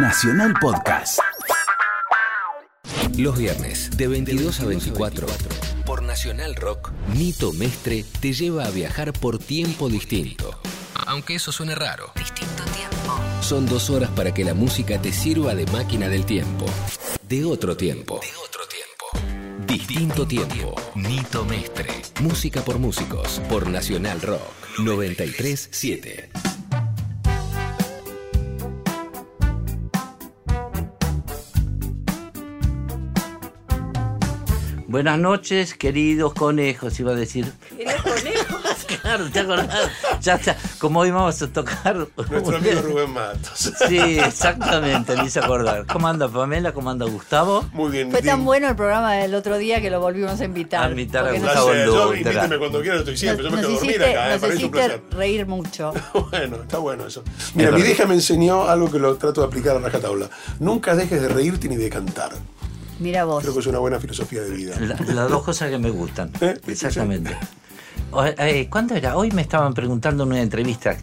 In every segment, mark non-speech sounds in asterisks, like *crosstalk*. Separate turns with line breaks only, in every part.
Nacional Podcast.
Los viernes, de 22 a 24, por Nacional Rock, Nito Mestre te lleva a viajar por tiempo distinto. Aunque eso suene raro.
Distinto tiempo.
Son dos horas para que la música te sirva de máquina del tiempo. De otro tiempo. De otro tiempo. Distinto tiempo. Nito Mestre. Música por músicos. Por Nacional Rock. 937.
Buenas noches, queridos conejos, iba a decir.
¿Eres conejo? *laughs*
Claro, ¿te acordás? Ya está. Como hoy vamos a tocar.
Nuestro amigo Rubén Matos.
Sí, exactamente, me hice acordar. ¿Cómo anda Pamela? ¿Cómo anda Gustavo?
Muy bien.
Fue tan bueno el programa del otro día que lo volvimos a invitar.
A invitar a
nos-
Gustavo
placer. Yo, invíteme cuando quiera, estoy siempre. Yo me
nos
quedo a dormir
hiciste,
acá, eh,
nos
para un
hiciste
placer. *laughs*
reír mucho.
Bueno, está bueno eso. Mira, mi vieja me enseñó algo que lo trato de aplicar a rajatabla. Nunca dejes de reírte ni de cantar.
Mira vos.
Creo que es una buena filosofía de vida.
La- las dos cosas que me gustan.
¿Eh?
Exactamente. Eh, ¿Cuándo era? Hoy me estaban preguntando en una entrevista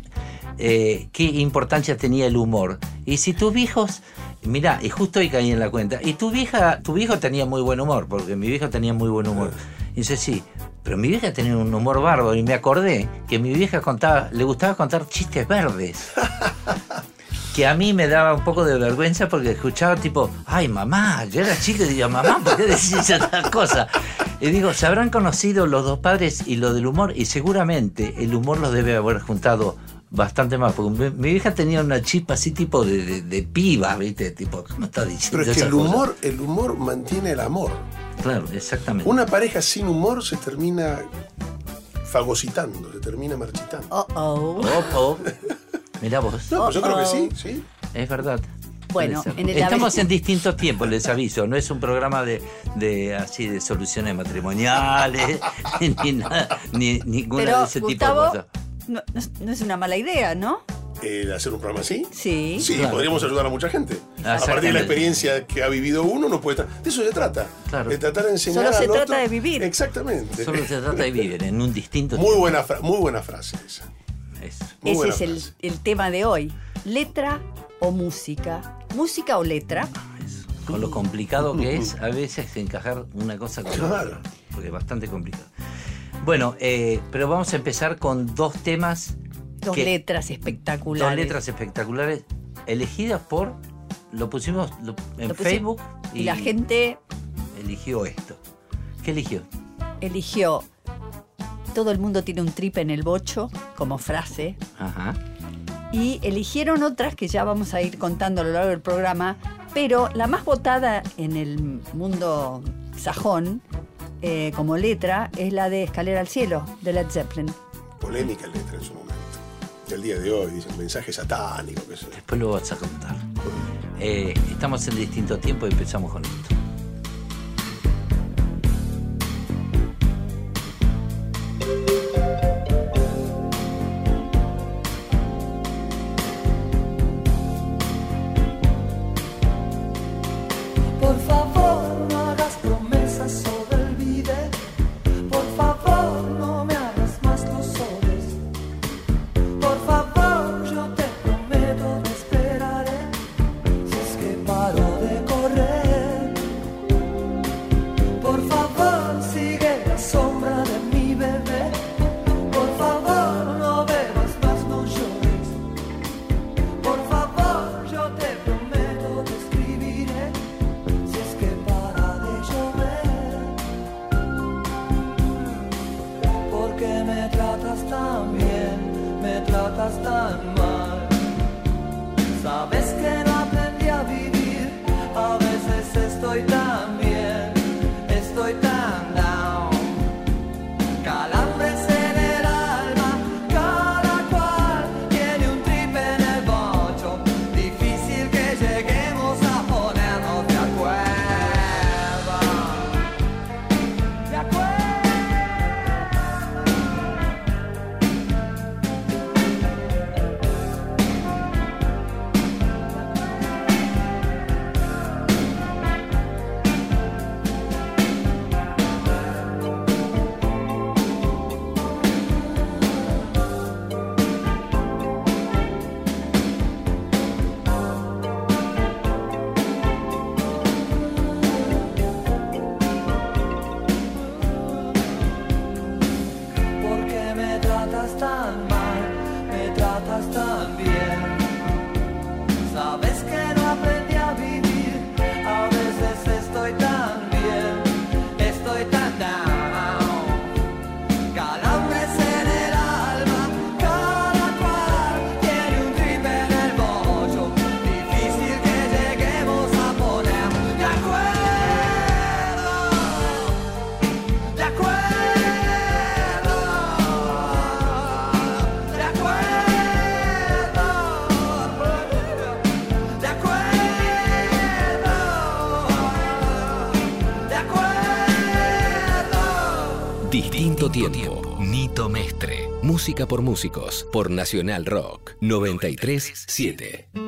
eh, qué importancia tenía el humor. Y si tus viejos. Mirá, y justo hoy caí en la cuenta. Y tu vieja, tu viejo tenía muy buen humor, porque mi vieja tenía muy buen humor. Y dice, sí, pero mi vieja tenía un humor bárbaro. Y me acordé que mi vieja contaba, le gustaba contar chistes verdes. *laughs* que a mí me daba un poco de vergüenza porque escuchaba tipo, ay mamá, yo era chico y digo, mamá, ¿por qué decís esas cosas? Y digo, se habrán conocido los dos padres y lo del humor, y seguramente el humor los debe haber juntado bastante más, porque mi, mi vieja tenía una chispa así tipo de, de- de piba, ¿viste? Tipo, ¿cómo está diciendo
Pero es que el
cosas?
humor, el humor mantiene el amor.
Claro, exactamente.
Una pareja sin humor se termina fagocitando, se termina marchitando.
Oh, oh.
Oh, oh. Mirá vos.
No, pues yo creo que
Oh,
sí,
oh.
sí.
Es verdad.
Bueno, en el
estamos en distintos tiempos, les aviso. No es un programa de, de así de soluciones matrimoniales, *laughs* ni nada, ni ninguna
Pero,
de ese tipo de cosas.
no, no es- una mala idea, ¿no?
Eh, hacer un programa así.
Sí.
Sí,
Claro.
podríamos ayudar a mucha gente. A partir de la experiencia que ha vivido uno, no puede estar. De eso se trata.
Claro.
De tratar de enseñar
Solo se
al otro-
trata de vivir.
Exactamente.
Solo se trata de vivir en un distinto
Muy
tiempo.
buena, muy buena frase esa.
Eso.
Ese es el, tema de hoy. ¿Letra o música? ¿Música o letra?
Eso. Con lo complicado que es a veces encajar una cosa con
Claro.
otra. Porque es bastante complicado. Bueno, eh, pero vamos a empezar con dos temas,
Dos letras espectaculares.
dos letras espectaculares elegidas por. Lo pusimos lo- en
Lo
Facebook
Y la gente
eligió esto. ¿Qué eligió?
eligió Todo el mundo tiene un trip en el bocho como frase.
Ajá.
Y eligieron otras que ya vamos a ir contando a lo largo del programa, pero la más votada en el mundo sajón eh, como letra es la de Escalera al Cielo, de Led Zeppelin.
Polémica letra en su momento. Y al día de hoy dicen mensaje satánico, qué sé yo.
Después lo vas a contar. Eh, estamos en distinto tiempo y empezamos con esto.
Música por músicos. Por Nacional Rock. 937.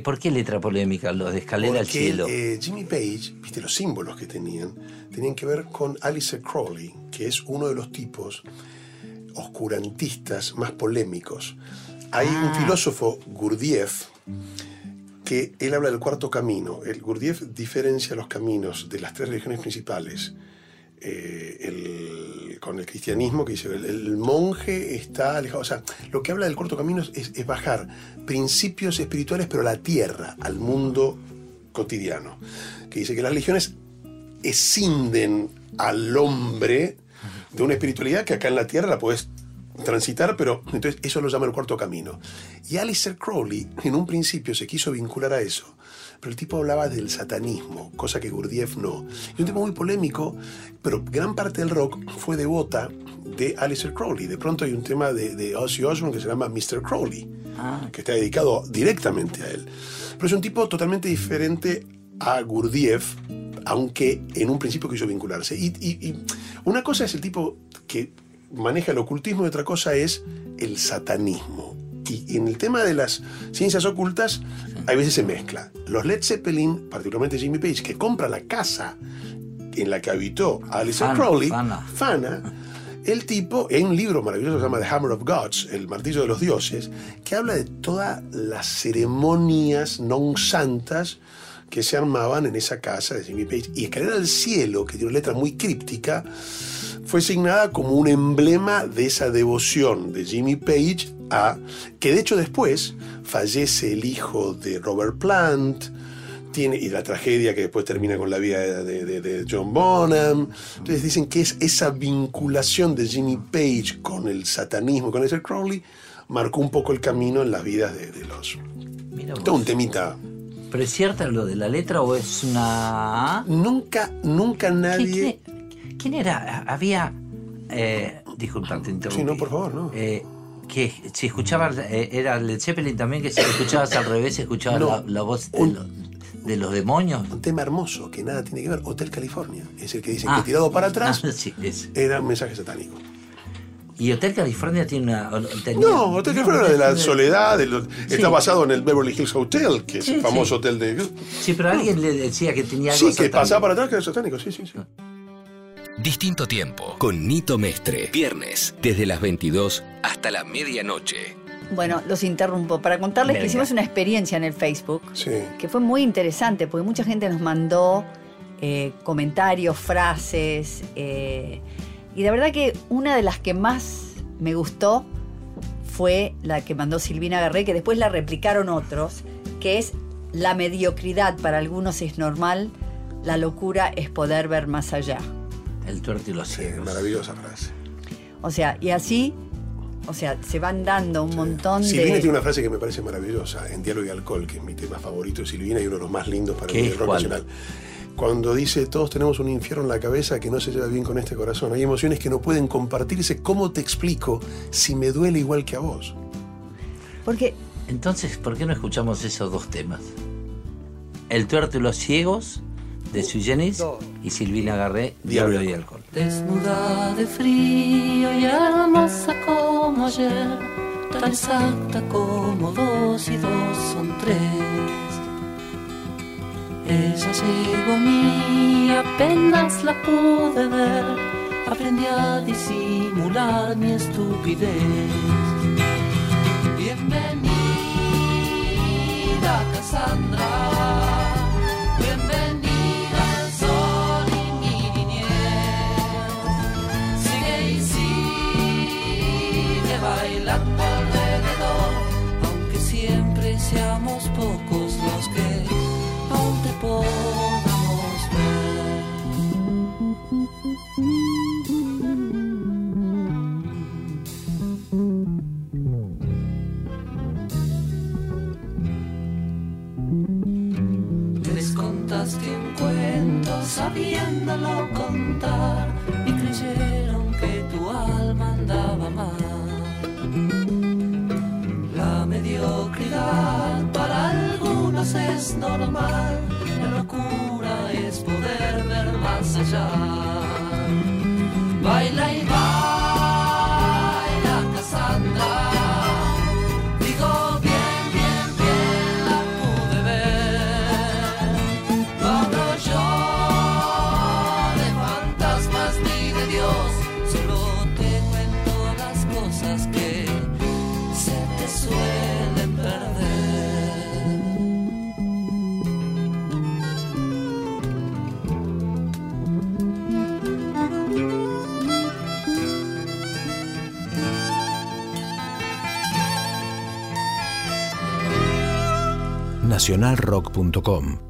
¿Por qué letra polémica? Lo de escalera al cielo.
eh, Jimmy Page, viste los símbolos que tenían, tenían que ver con Alistair Crowley, que es uno de los tipos oscurantistas más polémicos. Hay un
Ah.
filósofo, Gurdjieff, que él habla del cuarto camino. El Gurdjieff diferencia los caminos de las tres religiones principales. Eh, el- con el cristianismo, que dice, el, el monje está alejado. O sea, lo que habla del cuarto camino es, es bajar principios espirituales, pero a la tierra, al mundo cotidiano. Que dice que las religiones escinden al hombre de una espiritualidad que acá en la tierra la puedes transitar, pero entonces eso lo llama el cuarto camino. Y Alistair Crowley en un principio se quiso vincular a eso, pero el tipo hablaba del satanismo, cosa que Gurdjieff no. Y un tema muy polémico, pero gran parte del rock fue devota de Alistair Crowley. De pronto hay un tema de, de Ozzy Osbourne que se llama Mr. Crowley,
Ah.
que está dedicado directamente a él. Pero es un tipo totalmente diferente a Gurdjieff, aunque en un principio quiso vincularse. Y, y- y una cosa es el tipo que maneja el ocultismo y otra cosa es el satanismo. Y en el tema de las ciencias ocultas, a veces se mezcla. Los Led Zeppelin, particularmente Jimmy Page, que compra la casa en la que habitó Alistair Crowley,
Fana.
Fana, el tipo, en un libro maravilloso que se llama The Hammer of Gods, el martillo de los dioses, que habla de todas las ceremonias non santas que se armaban en esa casa de Jimmy Page. Y Escalera al Cielo, que tiene una letra muy críptica, fue asignada como un emblema de esa devoción de Jimmy Page a que de hecho después fallece el hijo de Robert Plant tiene, y la tragedia que después termina con la vida de, de- de John Bonham. Entonces dicen que es esa vinculación de Jimmy Page con el satanismo, con ese Crowley, marcó un poco el camino en las vidas de, de los... Todo un temita.
¿Pero es cierta lo de la letra o es una...
Nunca, nunca
¿Quién,
nadie...
quién- quién era? Había... Eh, disculpa, te interrumpí.
Sí, no, por favor, no.
Eh, que si escuchabas, eh, era Led Zeppelin también, que si escuchabas al revés, escuchabas
No.
la, la voz de,
Un-
lo- de los demonios.
Un tema hermoso que nada tiene que ver. Hotel California. Es el que dicen
Ah.
que tirado para atrás
Ah, *laughs* sí,
era un mensaje satánico.
Y Hotel California tiene una... tenía-
No, Hotel California era de la soledad. de lo-
Sí.
Está basado en el Beverly Hills Hotel, que es
Sí,
el famoso hotel de...
Sí, pero alguien le decía que tenía algo
Sí, que
satánico.
pasaba para atrás que era satánico. Sí, sí, sí.
Distinto tiempo con Nito Mestre. Viernes, desde las 22 hasta la medianoche.
Bueno, los interrumpo para contarles que hicimos una experiencia en el Facebook
Sí.
que fue muy interesante porque mucha gente nos mandó eh, comentarios, frases eh, y la verdad que una de las que más me gustó fue la que mandó Silvina Garré, que después la replicaron otros, que es la mediocridad para algunos es normal, la locura es poder ver más allá.
El tuerto y los
Sí,
ciegos.
maravillosa frase.
O sea, y así, o sea, se van dando un montón
Silvina
de...
tiene una frase que me parece maravillosa, en Diálogo y Alcohol, que es mi tema favorito de Silvina y uno de los más lindos para del rock
¿Cuál?
nacional. Cuando dice, todos tenemos un infierno en la cabeza que no se lleva bien con este corazón. Hay emociones que no pueden compartirse. ¿Cómo te explico si me duele igual que a vos?
Porque
Entonces, ¿por qué no escuchamos esos dos temas? El tuerto y los ciegos de Sui Generis y Silvina Garré,
Diablo y
Alcohol.
Desnuda de frío y hermosa como ayer, tan exacta como dos y dos son tres. Ella llegó a mí, apenas la pude ver, aprendí a disimular mi estupidez. Bienvenida, Cassandra. Sabiéndolo contar y creyeron que tu alma andaba mal. La mediocridad para algunos es normal, la locura es poder ver más allá. Baila y baila,
nacionalrock.com.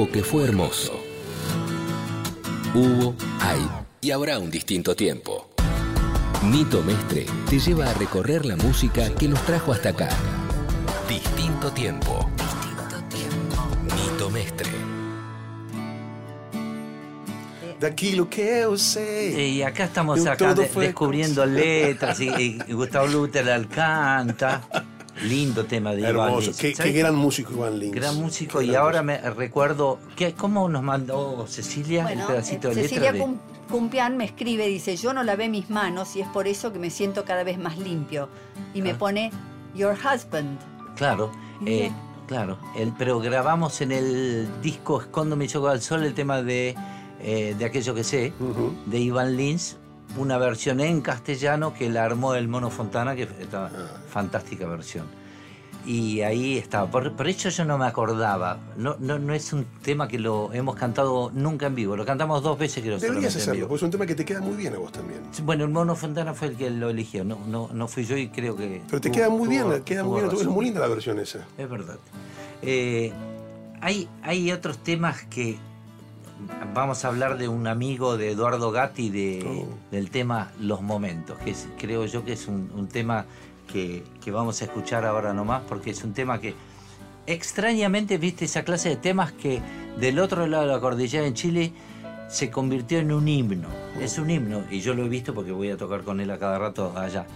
tiempo que fue hermoso. Hubo, hay y habrá un distinto tiempo. Nito Mestre te lleva a recorrer la música que nos trajo hasta acá. Distinto tiempo.
Distinto tiempo.
Nito Mestre.
Daquilo que eu sei.
Y acá estamos acá de- descubriendo letras y, y Gustavo Luther canta. *laughs* Lindo tema de Iván
Hermoso.
Lins.
Qué,
¿Sabes
qué gran músico Iván Lins.
Gran músico
Qué
y
gran
ahora
músico.
me recuerdo que cómo nos mandó Cecilia
Bueno,
el pedacito
eh,
de
Cecilia
letra de-
Cum- Cumpián me escribe, dice, yo no lavé mis manos y es por eso que me siento cada vez más limpio. Y me
Ah.
pone, your husband.
Claro, eh, claro. El, pero grabamos en el disco Escóndome yo al sol el tema de, eh, de aquello que sé, de Iván Lins, una versión en castellano que la armó el Mono Fontana, que estaba
Ah.
fantástica versión. Y ahí estaba. Por, por eso yo no me acordaba. No, no, no es un tema que lo hemos cantado nunca en vivo. Lo cantamos dos veces que lo
Deberías hacerlo,
vivo.
porque es un tema que te queda muy bien a vos también.
Bueno, el Mono Fontana fue el que lo eligió. No, no, no fui yo y creo que.
Pero te
tuvo-
queda muy
tuvo-
bien, queda muy bien. Es muy linda la versión esa.
Es verdad. Eh, hay, hay otros temas que vamos a hablar de un amigo de Eduardo Gatti de,
Oh.
del tema Los Momentos, que es- creo yo que es un, un tema que, que vamos a escuchar ahora nomás, porque es un tema que extrañamente, viste, esa clase de temas que del otro lado de la cordillera en Chile se convirtió en un himno. Es un himno, y yo lo he visto porque voy a tocar con él a cada rato allá.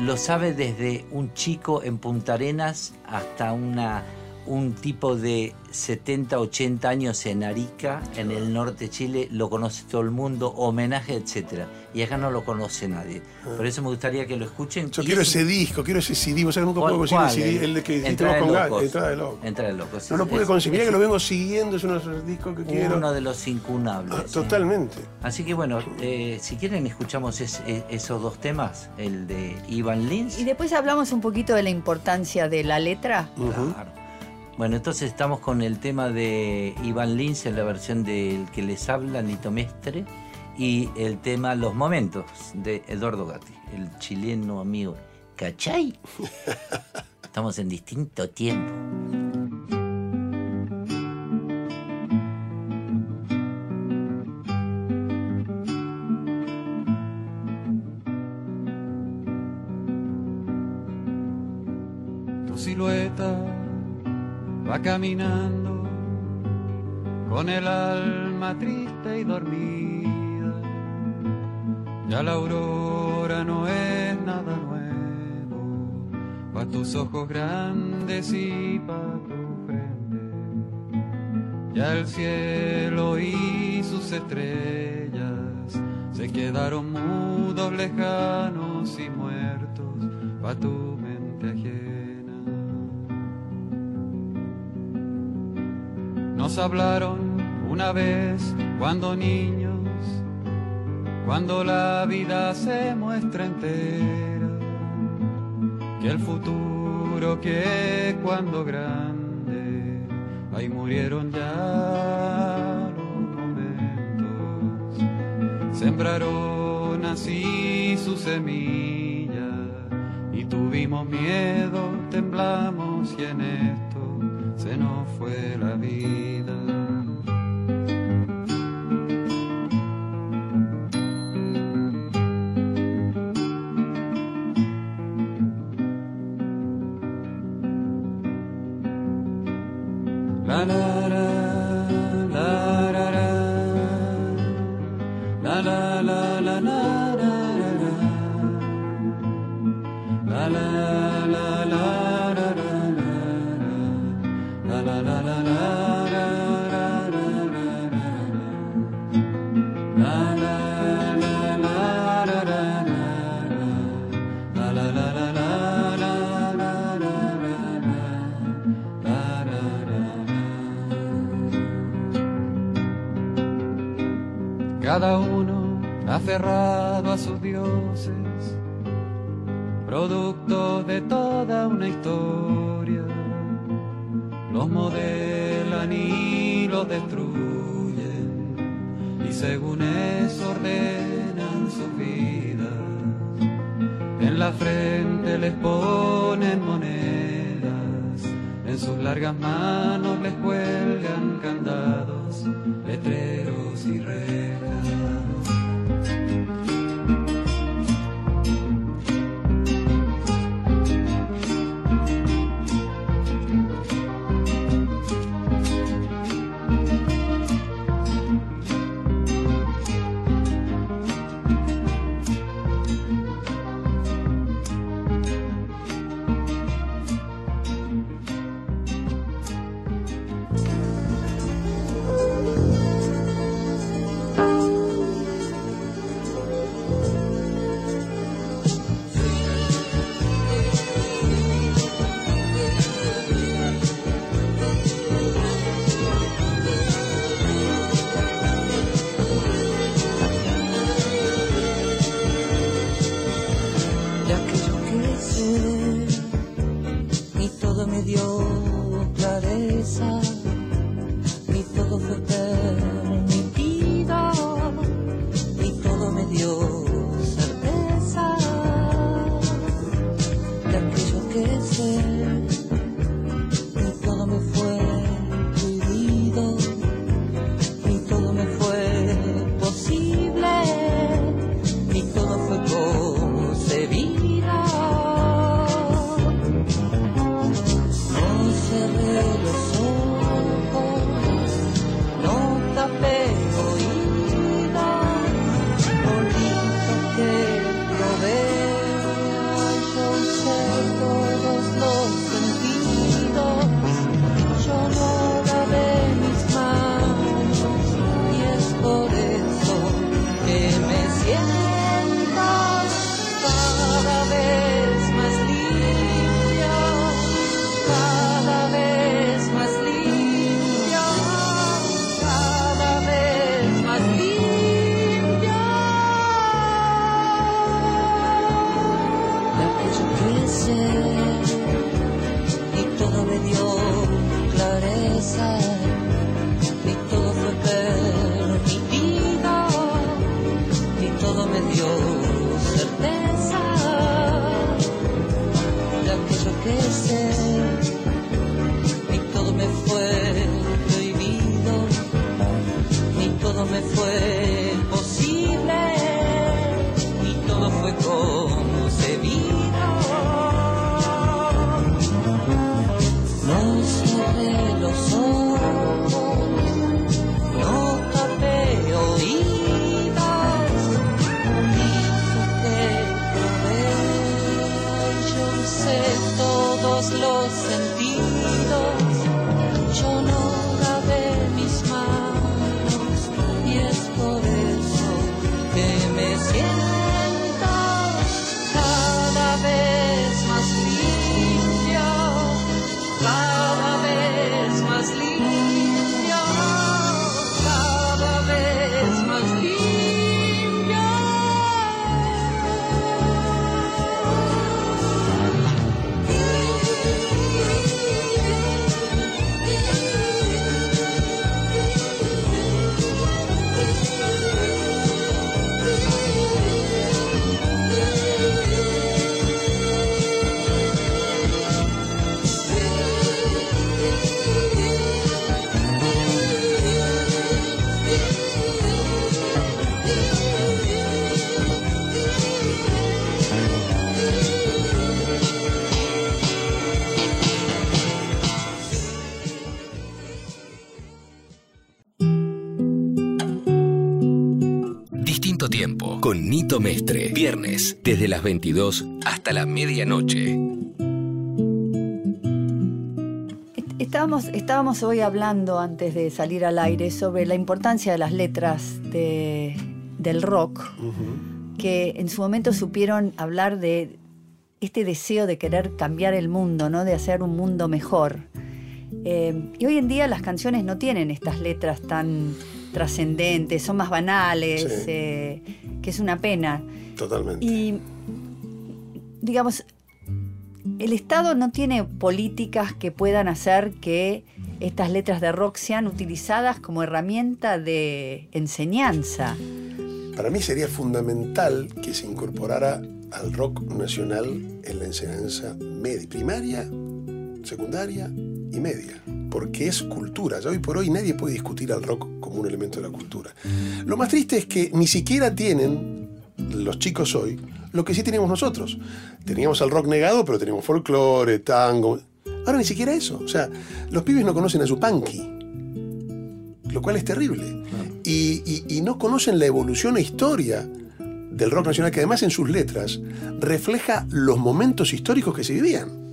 Lo sabe desde un chico en Punta Arenas hasta una, un tipo de 70, 80 años en Arica, en el norte de Chile, lo conoce todo el mundo, homenaje, etcétera. Y acá no lo conoce nadie. Por eso me gustaría que lo escuchen.
Yo
Y
quiero ese disco, quiero ese CD. Vos sabés, nunca
¿Cuál-
puedo conseguir
cuál?
el CD, el que hicimos
de
con
Locos.
Entrada de Locos.
Entrada de locos.
No lo pude
Es-
conseguir.
Es
que lo vengo siguiendo, es uno de los discos que quiero.
Uno de los incunables.
Ah,
sí.
totalmente.
Así que bueno, eh, si quieren escuchamos es- e- esos dos temas, el de Ivan Lins.
Y después hablamos un poquito de la importancia de la letra.
Claro. Bueno, entonces estamos con el tema de Iván Lins en la versión del que les habla, Nito Mestre, y el tema Los Momentos de Eduardo Gatti, el chileno amigo. ¿Cachai? *laughs* Estamos en distinto tiempo.
Va caminando con el alma triste y dormida. Ya la aurora no es nada nuevo, pa' tus ojos grandes y pa' tu frente. Ya el cielo y sus estrellas se quedaron mudos, lejanos y muertos pa' tu Nos hablaron una vez cuando niños, cuando la vida se muestra entera, que el futuro que cuando grande, ahí murieron ya los momentos, sembraron así su semilla y tuvimos miedo, temblamos y en esto se nos fue la vida.
Mestre. Viernes desde las 22 hasta la medianoche.
Estábamos, estábamos hoy hablando antes de salir al aire sobre la importancia de las letras de- del rock, que en su momento supieron hablar de este deseo de querer cambiar el mundo, ¿no? de hacer un mundo mejor. Eh, y hoy en día las canciones no tienen estas letras tan trascendentes, son más banales,
Sí.
eh, que es una pena.
Totalmente.
Y, digamos, el Estado no tiene políticas que puedan hacer que estas letras de rock sean utilizadas como herramienta de enseñanza.
Para mí sería fundamental que se incorporara al rock nacional en la enseñanza media, primaria, secundaria y media, porque es cultura. Ya hoy por hoy nadie puede discutir al rock como un elemento de la cultura. Lo más triste es que ni siquiera tienen los chicos hoy lo que sí teníamos nosotros. Teníamos al rock negado, pero teníamos folclore, tango. Ahora ni siquiera eso. O sea, los pibes no conocen a su punky lo cual es terrible. Y, y- y no conocen la evolución e historia del rock nacional, que además en sus letras refleja los momentos históricos que se vivían.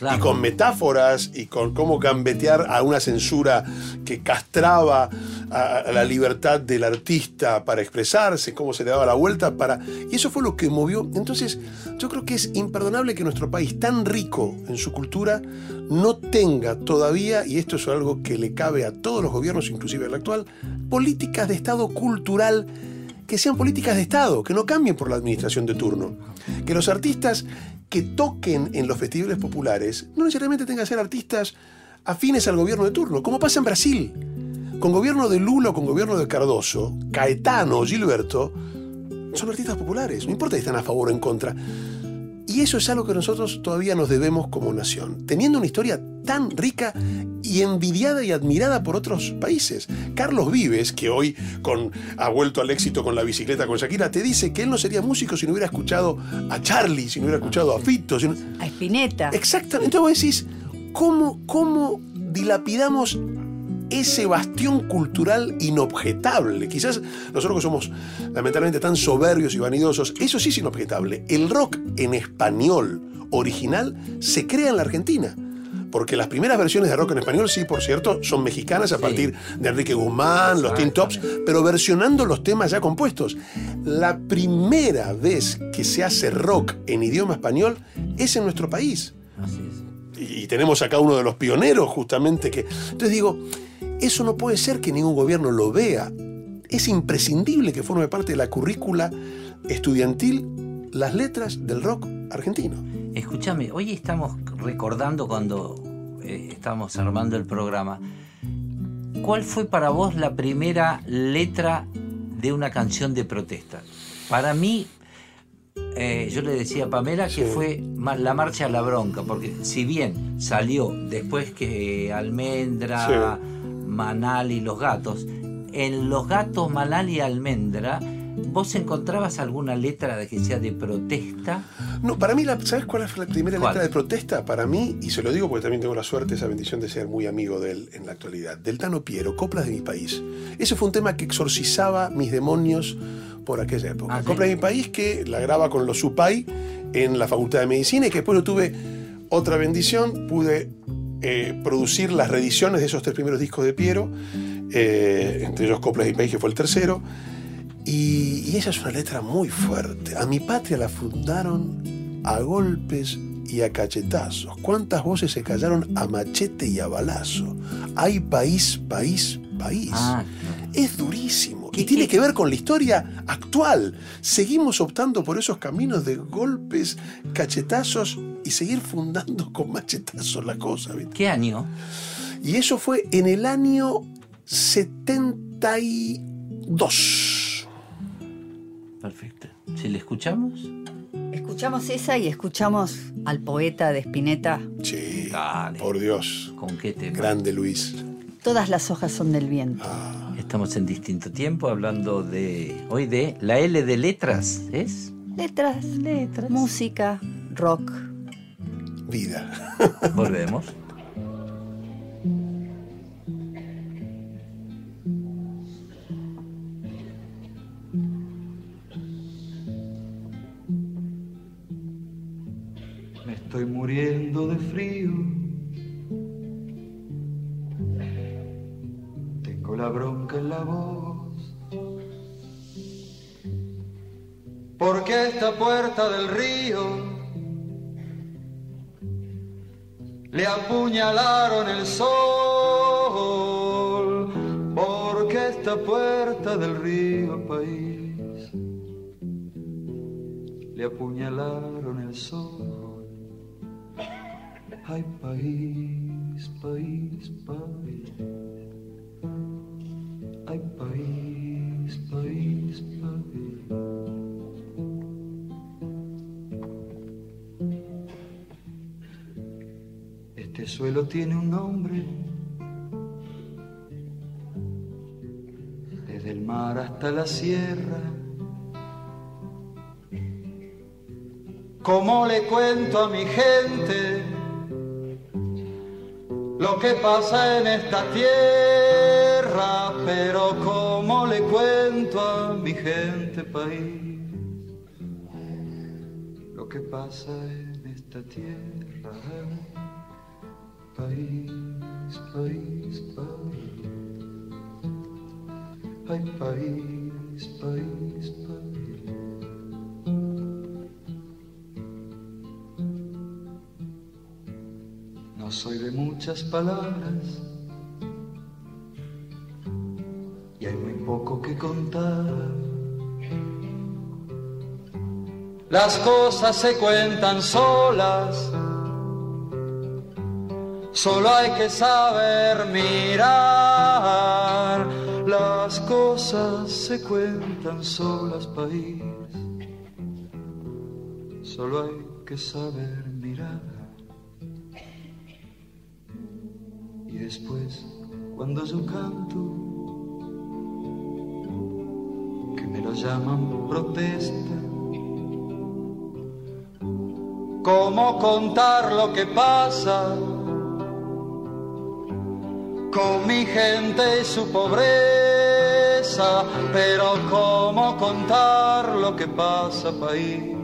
Y con metáforas y con cómo gambetear a una censura que castraba a, la libertad del artista para expresarse, cómo se le daba la vuelta para... Y eso fue lo que movió. Entonces, yo creo que es imperdonable que nuestro país, tan rico en su cultura, no tenga todavía, y esto es algo que le cabe a todos los gobiernos, inclusive el actual, políticas de Estado cultural que sean políticas de Estado, que no cambien por la administración de turno. Que los artistas que toquen en los festivales populares no necesariamente tengan que ser artistas afines al gobierno de turno, como pasa en Brasil. Con gobierno de Lula con gobierno de Cardoso, Caetano Gilberto son artistas populares, no importa si están a favor o en contra. Y eso es algo que nosotros todavía nos debemos como nación, teniendo una historia tan rica y envidiada y admirada por otros países. Carlos Vives, que hoy con, ha vuelto al éxito con la bicicleta con Shakira, te dice que él no sería músico si no hubiera escuchado a Charlie, si no hubiera escuchado a Fito. si no-
A Spinetta.
Exactamente. Entonces vos decís, ¿cómo, cómo dilapidamos ese bastión cultural inobjetable? Quizás nosotros que somos lamentablemente tan soberbios y vanidosos, eso sí es inobjetable. El rock en español original se crea en la Argentina. Porque las primeras versiones de rock en español, sí, por cierto, son mexicanas a
Sí.
partir de Enrique Guzmán, los Teen Tops, pero versionando los temas ya compuestos. La primera vez que se hace rock en idioma español es en nuestro país.
Así es.
Y, y tenemos acá uno de los pioneros justamente que... Entonces digo, eso no puede ser que ningún gobierno lo vea. Es imprescindible que forme parte de la currícula estudiantil las letras del rock argentino.
Escúchame, hoy estamos recordando cuando eh, estábamos armando el programa. ¿Cuál fue para vos la primera letra de una canción de protesta? Para mí, eh, yo le decía a Pamela que
Sí.
fue la marcha a la bronca, porque si bien salió después que Almendra, Manal y los gatos, en los gatos, Manal y Almendra, ¿vos encontrabas alguna letra de que sea de protesta?
No, para mí, la, ¿sabes cuál fue la primera
¿Cuál?
letra de protesta? Para mí, y se lo digo porque también tengo la suerte, esa bendición de ser muy amigo de él en la actualidad, del Tano Piero, Coplas de mi país. Ese fue un tema que exorcizaba mis demonios por aquella época.
Ah, ¿sí?
Coplas de mi país, que la graba con los Supay en la Facultad de Medicina y que después lo tuve otra bendición, pude eh, producir las reediciones de esos tres primeros discos de Piero, eh, entre ellos Coplas mi país, fue el tercero. Y, y esa es una letra muy fuerte. A mi patria la fundaron a golpes y a cachetazos. ¿Cuántas voces se callaron a machete y a balazo? Hay país, país, país.
Ah,
Es durísimo.
¿Qué-
Y tiene que ver con la historia actual. Seguimos optando por esos caminos de golpes, cachetazos y seguir fundando con machetazos la cosa. ¿viste?
¿Qué año?
Y eso fue en el año 72.
Perfecto. Si le escuchamos.
Escuchamos esa y escuchamos al poeta de Spinetta.
Sí,
Dale.
por Dios.
¿Con qué tema?
Grande Luis.
Todas las hojas son del viento.
Ah,
Estamos en distinto tiempo hablando de hoy de la L de letras, ¿es?
Letras, letras, música, rock.
vida.
Volvemos.
Apuñalaron el sol. Ay, país, país, país. Ay, país, país, país. Este suelo tiene un nombre. Desde el mar hasta la sierra. ¿Cómo le cuento a mi gente lo que pasa en esta tierra? Pero ¿cómo le cuento a mi gente país lo que pasa en esta tierra? País, país, país. Ay, país, país, país. Soy de muchas palabras y hay muy poco que contar. Las cosas se cuentan solas, solo hay que saber mirar. Las cosas se cuentan solas, país, solo hay que saber mirar. Y después, cuando yo canto, que me lo llaman protesta, ¿cómo contar lo que pasa con mi gente y su pobreza? Pero ¿cómo contar lo que pasa, país?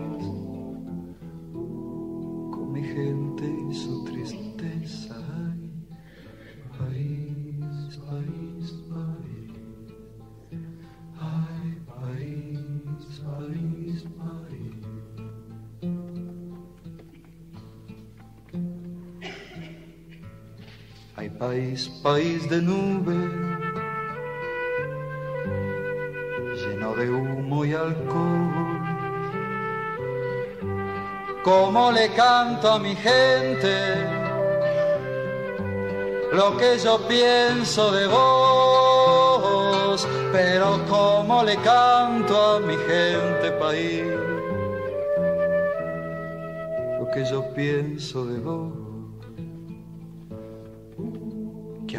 País, país de nubes, lleno de humo y alcohol. Como le canto a mi gente lo que yo pienso de vos, pero como le canto a mi gente país lo que yo pienso de vos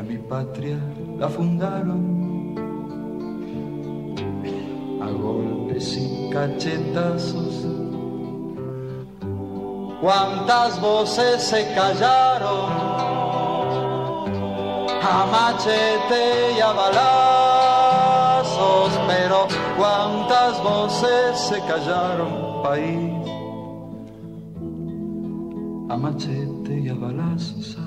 mi patria la fundaron. A golpes y cachetazos. Cuántas voces se callaron. A machete y a balazos, pero cuántas voces se callaron, país, a machete y a balazos,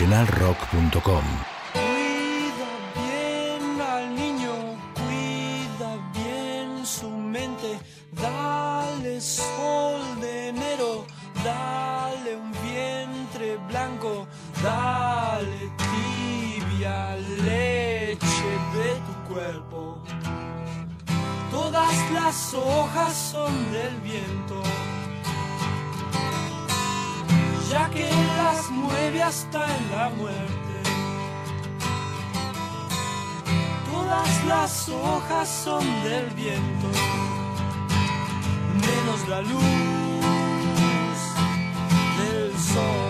nacionalrock.com
Cuida bien al niño, cuida bien su mente, dale sol de enero, dale un vientre blanco, dale tibia leche de tu cuerpo. Todas las hojas son del viento. Ya que las mueve hasta muerte. Todas las hojas son del viento, menos la luz del sol,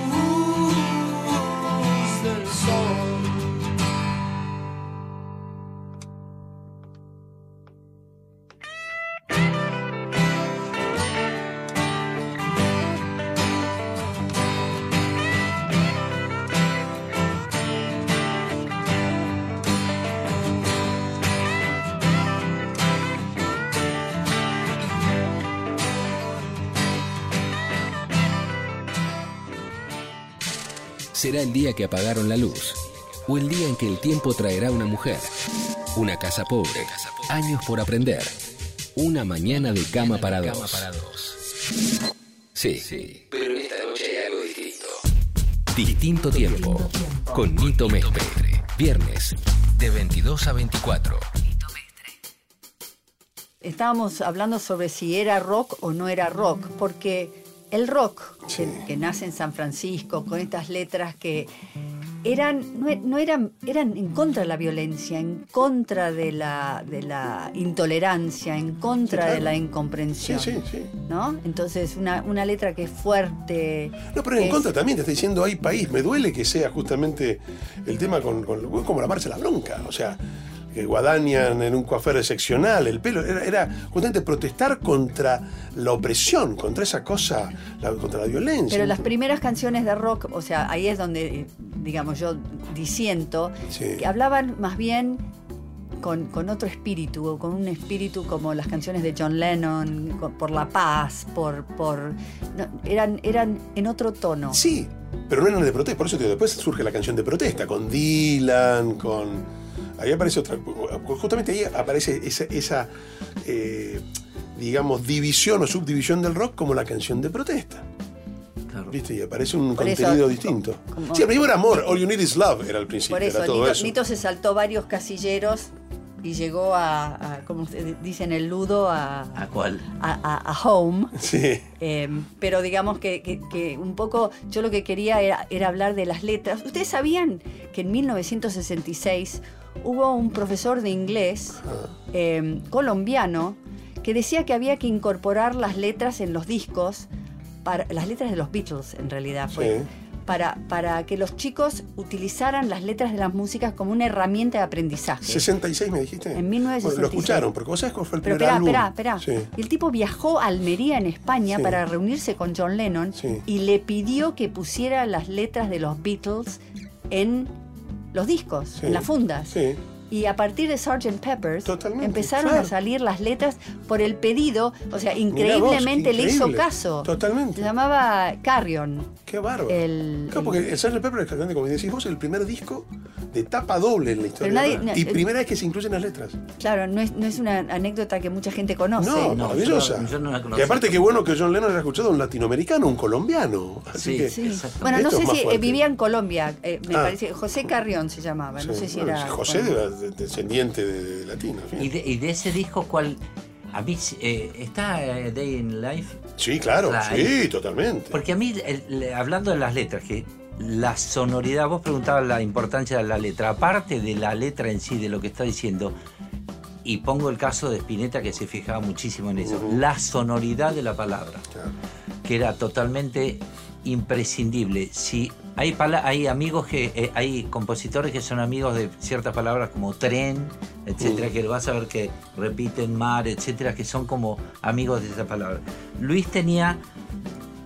Será el día que apagaron la luz, o el día en que el tiempo traerá una mujer, una casa pobre, años por aprender, una mañana de cama para dos. Sí, sí, pero esta noche hay algo distinto. Distinto tiempo, con Nito Mestre. Viernes, de 22 a 24.
Estábamos hablando sobre si era rock o no era rock, porque el rock
Sí.
que, que nace en San Francisco, con estas letras que eran, no, no eran, eran en contra de la violencia, en contra de la, de la intolerancia, en contra
Sí, claro.
de la
Sí,
incomprensión.
sí, sí.
¿No? Entonces, una, una letra que es fuerte.
No, pero en
es-
contra también te está diciendo hay país. Me duele que sea justamente el tema con, con- como la marcha de la bronca. O sea, que guadañan en un coafer excepcional, el pelo. Era, era justamente protestar contra la opresión, contra esa cosa, la- contra la violencia.
Pero las primeras canciones de rock, o sea, ahí es donde, digamos, yo disiento,
Sí.
que hablaban más bien con, con otro espíritu, o con un espíritu como las canciones de John Lennon, con- por la paz, por... por no, eran, eran en otro tono.
Sí, pero no eran de protesta. Por eso te digo, después surge la canción de protesta, con Dylan, con. Ahí aparece otra. Justamente ahí aparece esa, esa, eh, digamos, división o subdivisión del rock como la canción de protesta.
Claro.
¿Viste? Y aparece un
Por eso,
contenido distinto.
como-
Sí, primero era amor, All You Need Is Love era al principio,
Por eso,
era todo
Nito,
eso.
Nito se saltó varios casilleros y llegó a, a, como dicen el ludo, a,
¿A cuál?
a, a- a home.
Sí,
Eh, pero digamos que, que- que un poco yo lo que quería era, era hablar de las letras. ¿Ustedes sabían que en 1966 hubo un profesor de inglés eh, colombiano que decía que había que incorporar las letras en los discos, para, las letras de los Beatles en realidad fue,
Sí.
para, para que los chicos utilizaran las letras de las músicas como una herramienta de aprendizaje.
66 me dijiste.
En 1966.
Bueno, lo escucharon, porque vos sabés cuál fue el
Pero
primer
espera,
álbum.
espera, espera.
Sí.
Y el tipo viajó a Almería, en España,
Sí.
para reunirse con John Lennon y le pidió que pusiera las letras de los Beatles en los discos,
Sí.
en las fundas.
Sí.
Y a partir de Sgt. Peppers
Totalmente,
empezaron
claro.
a salir las letras por el pedido, o sea,
vos,
increíblemente le hizo caso.
Totalmente.
Se llamaba Carrion.
Qué bárbaro.
El-
Claro, porque el Sgt. Pepper es cantante, como decís vos, el primer disco de tapa doble en la historia.
Pero nadie-
del rock.
no,
y
eh,
primera vez que se incluyen las letras.
Claro, no es, no es una anécdota que mucha gente conoce.
No,
No,
maravillosa.
yo- yo no la
y aparte, qué bueno que John Lennon haya escuchado a un latinoamericano, un colombiano. Así
Sí,
que,
Sí. Bueno, no sé
es
si eh,
fuerte.
vivía en Colombia, eh, me
Ah.
parece, José Carrión se llamaba, no sé si
bueno,
era...
José de- descendiente de, de latino. en fin.
Y de, y de ese disco, ¿cuál? A mí eh, está eh, Day in Life.
Sí, claro,
Claro.
sí, totalmente.
Porque a mí, el- hablando de las letras, que la sonoridad, vos preguntabas la importancia de la letra, aparte de la letra en sí, de lo que está diciendo, y pongo el caso de Spinetta que se fijaba muchísimo en eso, la sonoridad de la palabra,
Claro.
que era totalmente imprescindible. Si hay, pala- hay amigos que, eh, hay compositores que son amigos de ciertas palabras como tren, etcétera,
Mm.
que vas a ver que repiten mar, etcétera, que son como amigos de esa palabra. Luis tenía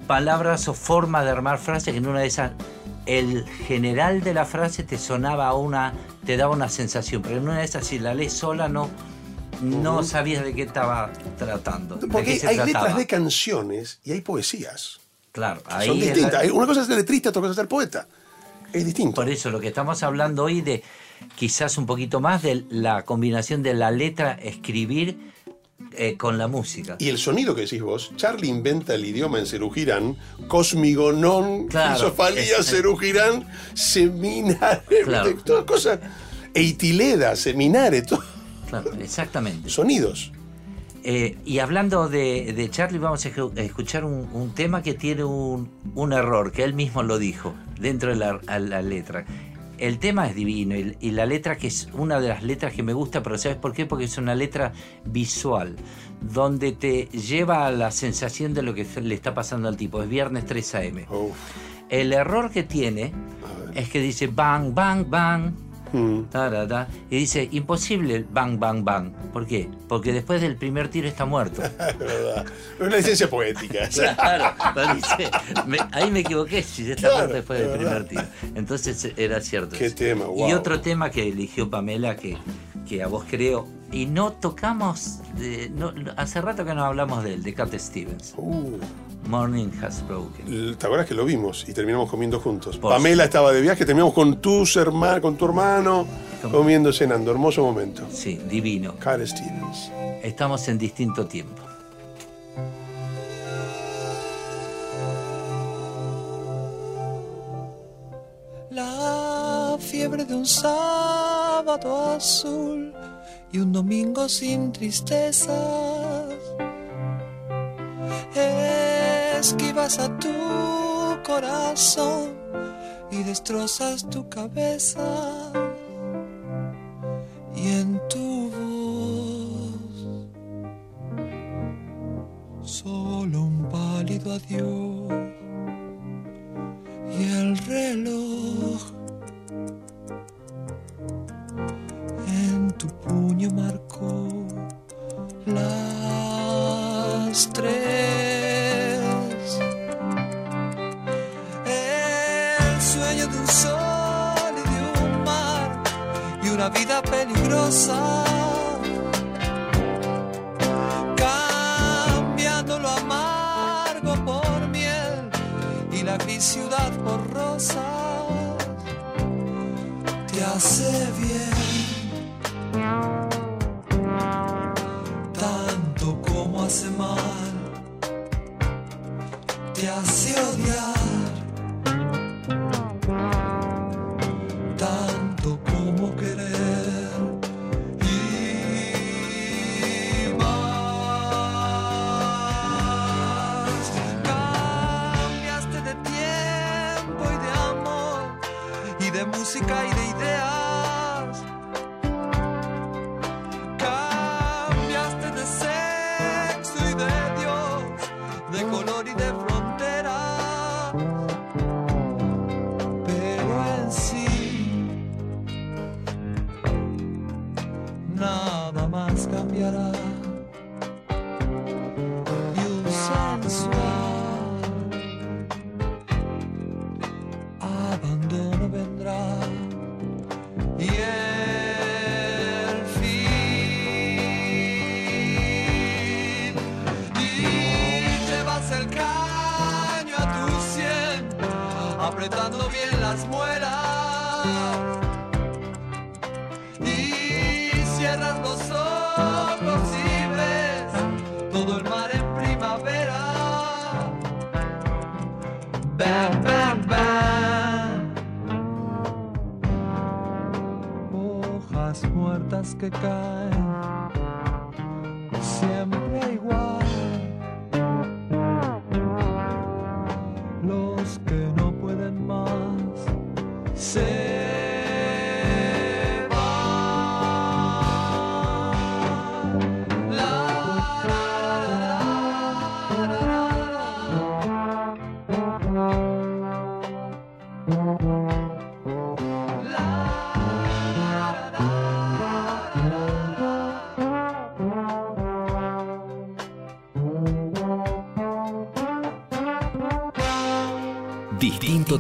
palabras o formas de armar frases que en una de esas el general de la frase te sonaba una te daba una sensación pero en una de esas si la lees sola no no sabías de qué estaba tratando
Porque
qué
hay letras de canciones y hay poesías.
Claro ahí
son
la-
distintas. Una cosa es ser letrista, otra cosa es ser poeta. Es distinto.
por eso lo que estamos hablando hoy de quizás un poquito más de la combinación de la letra escribir eh, con la música
Y el sonido que decís vos, Charlie inventa el idioma en Cerugirán, Cosmigo non,
Claro,
Filosofalía
es-
Cerugirán, Seminare, todas cosas. Eitileda, Seminare, todo.
Claro, exactamente
Sonidos.
Eh, y hablando de, de Charlie, vamos a escuchar un, un tema que tiene un, un error, que él mismo lo dijo dentro de la, a la letra. El tema es divino y, y la letra que es una de las letras que me gusta, pero ¿sabes por qué? Porque es una letra visual, donde te lleva a la sensación de lo que le está pasando al tipo. Es viernes 3 a.m. El error que tiene es que dice bang, bang, bang,
Mm.
y dice imposible el bang, bang, bang. ¿Por qué? Porque después del primer tiro está muerto. *laughs*
Es verdad. Una licencia poética. *laughs*
Claro, pero dice, me- ahí me equivoqué, si esta
Claro,
parte después del primer tiro. Entonces era cierto.
Qué tema,
Y otro tema que eligió Pamela, que, que a vos creo, y no tocamos, de- no- hace rato que no hablamos de él, de Cat Stevens.
Uh,
Morning Has Broken.
¿Te acuerdas que lo vimos y terminamos comiendo juntos?
Por
Pamela estaba de viaje, terminamos con tus hermanos, con tu hermano,
¿Cómo?
comiendo, cenando. Hermoso momento.
Sí, divino.
Car Stevens.
Estamos en distinto tiempo.
La fiebre de un sábado azul y un domingo sin tristezas esquivas a tu corazón y destrozas tu cabeza. Y en tu voz solo un pálido adiós. Y el reloj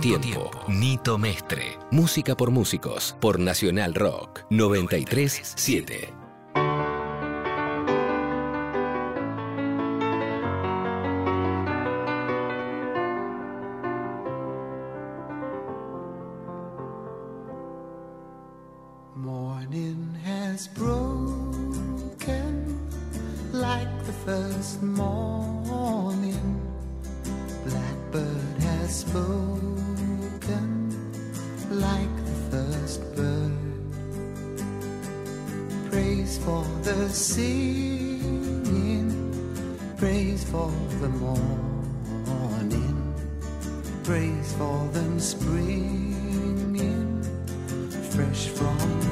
tiempo.
Nito Mestre. Música por músicos. Por Nacional Rock. 937.
praise for the morning, praise for the springing fresh from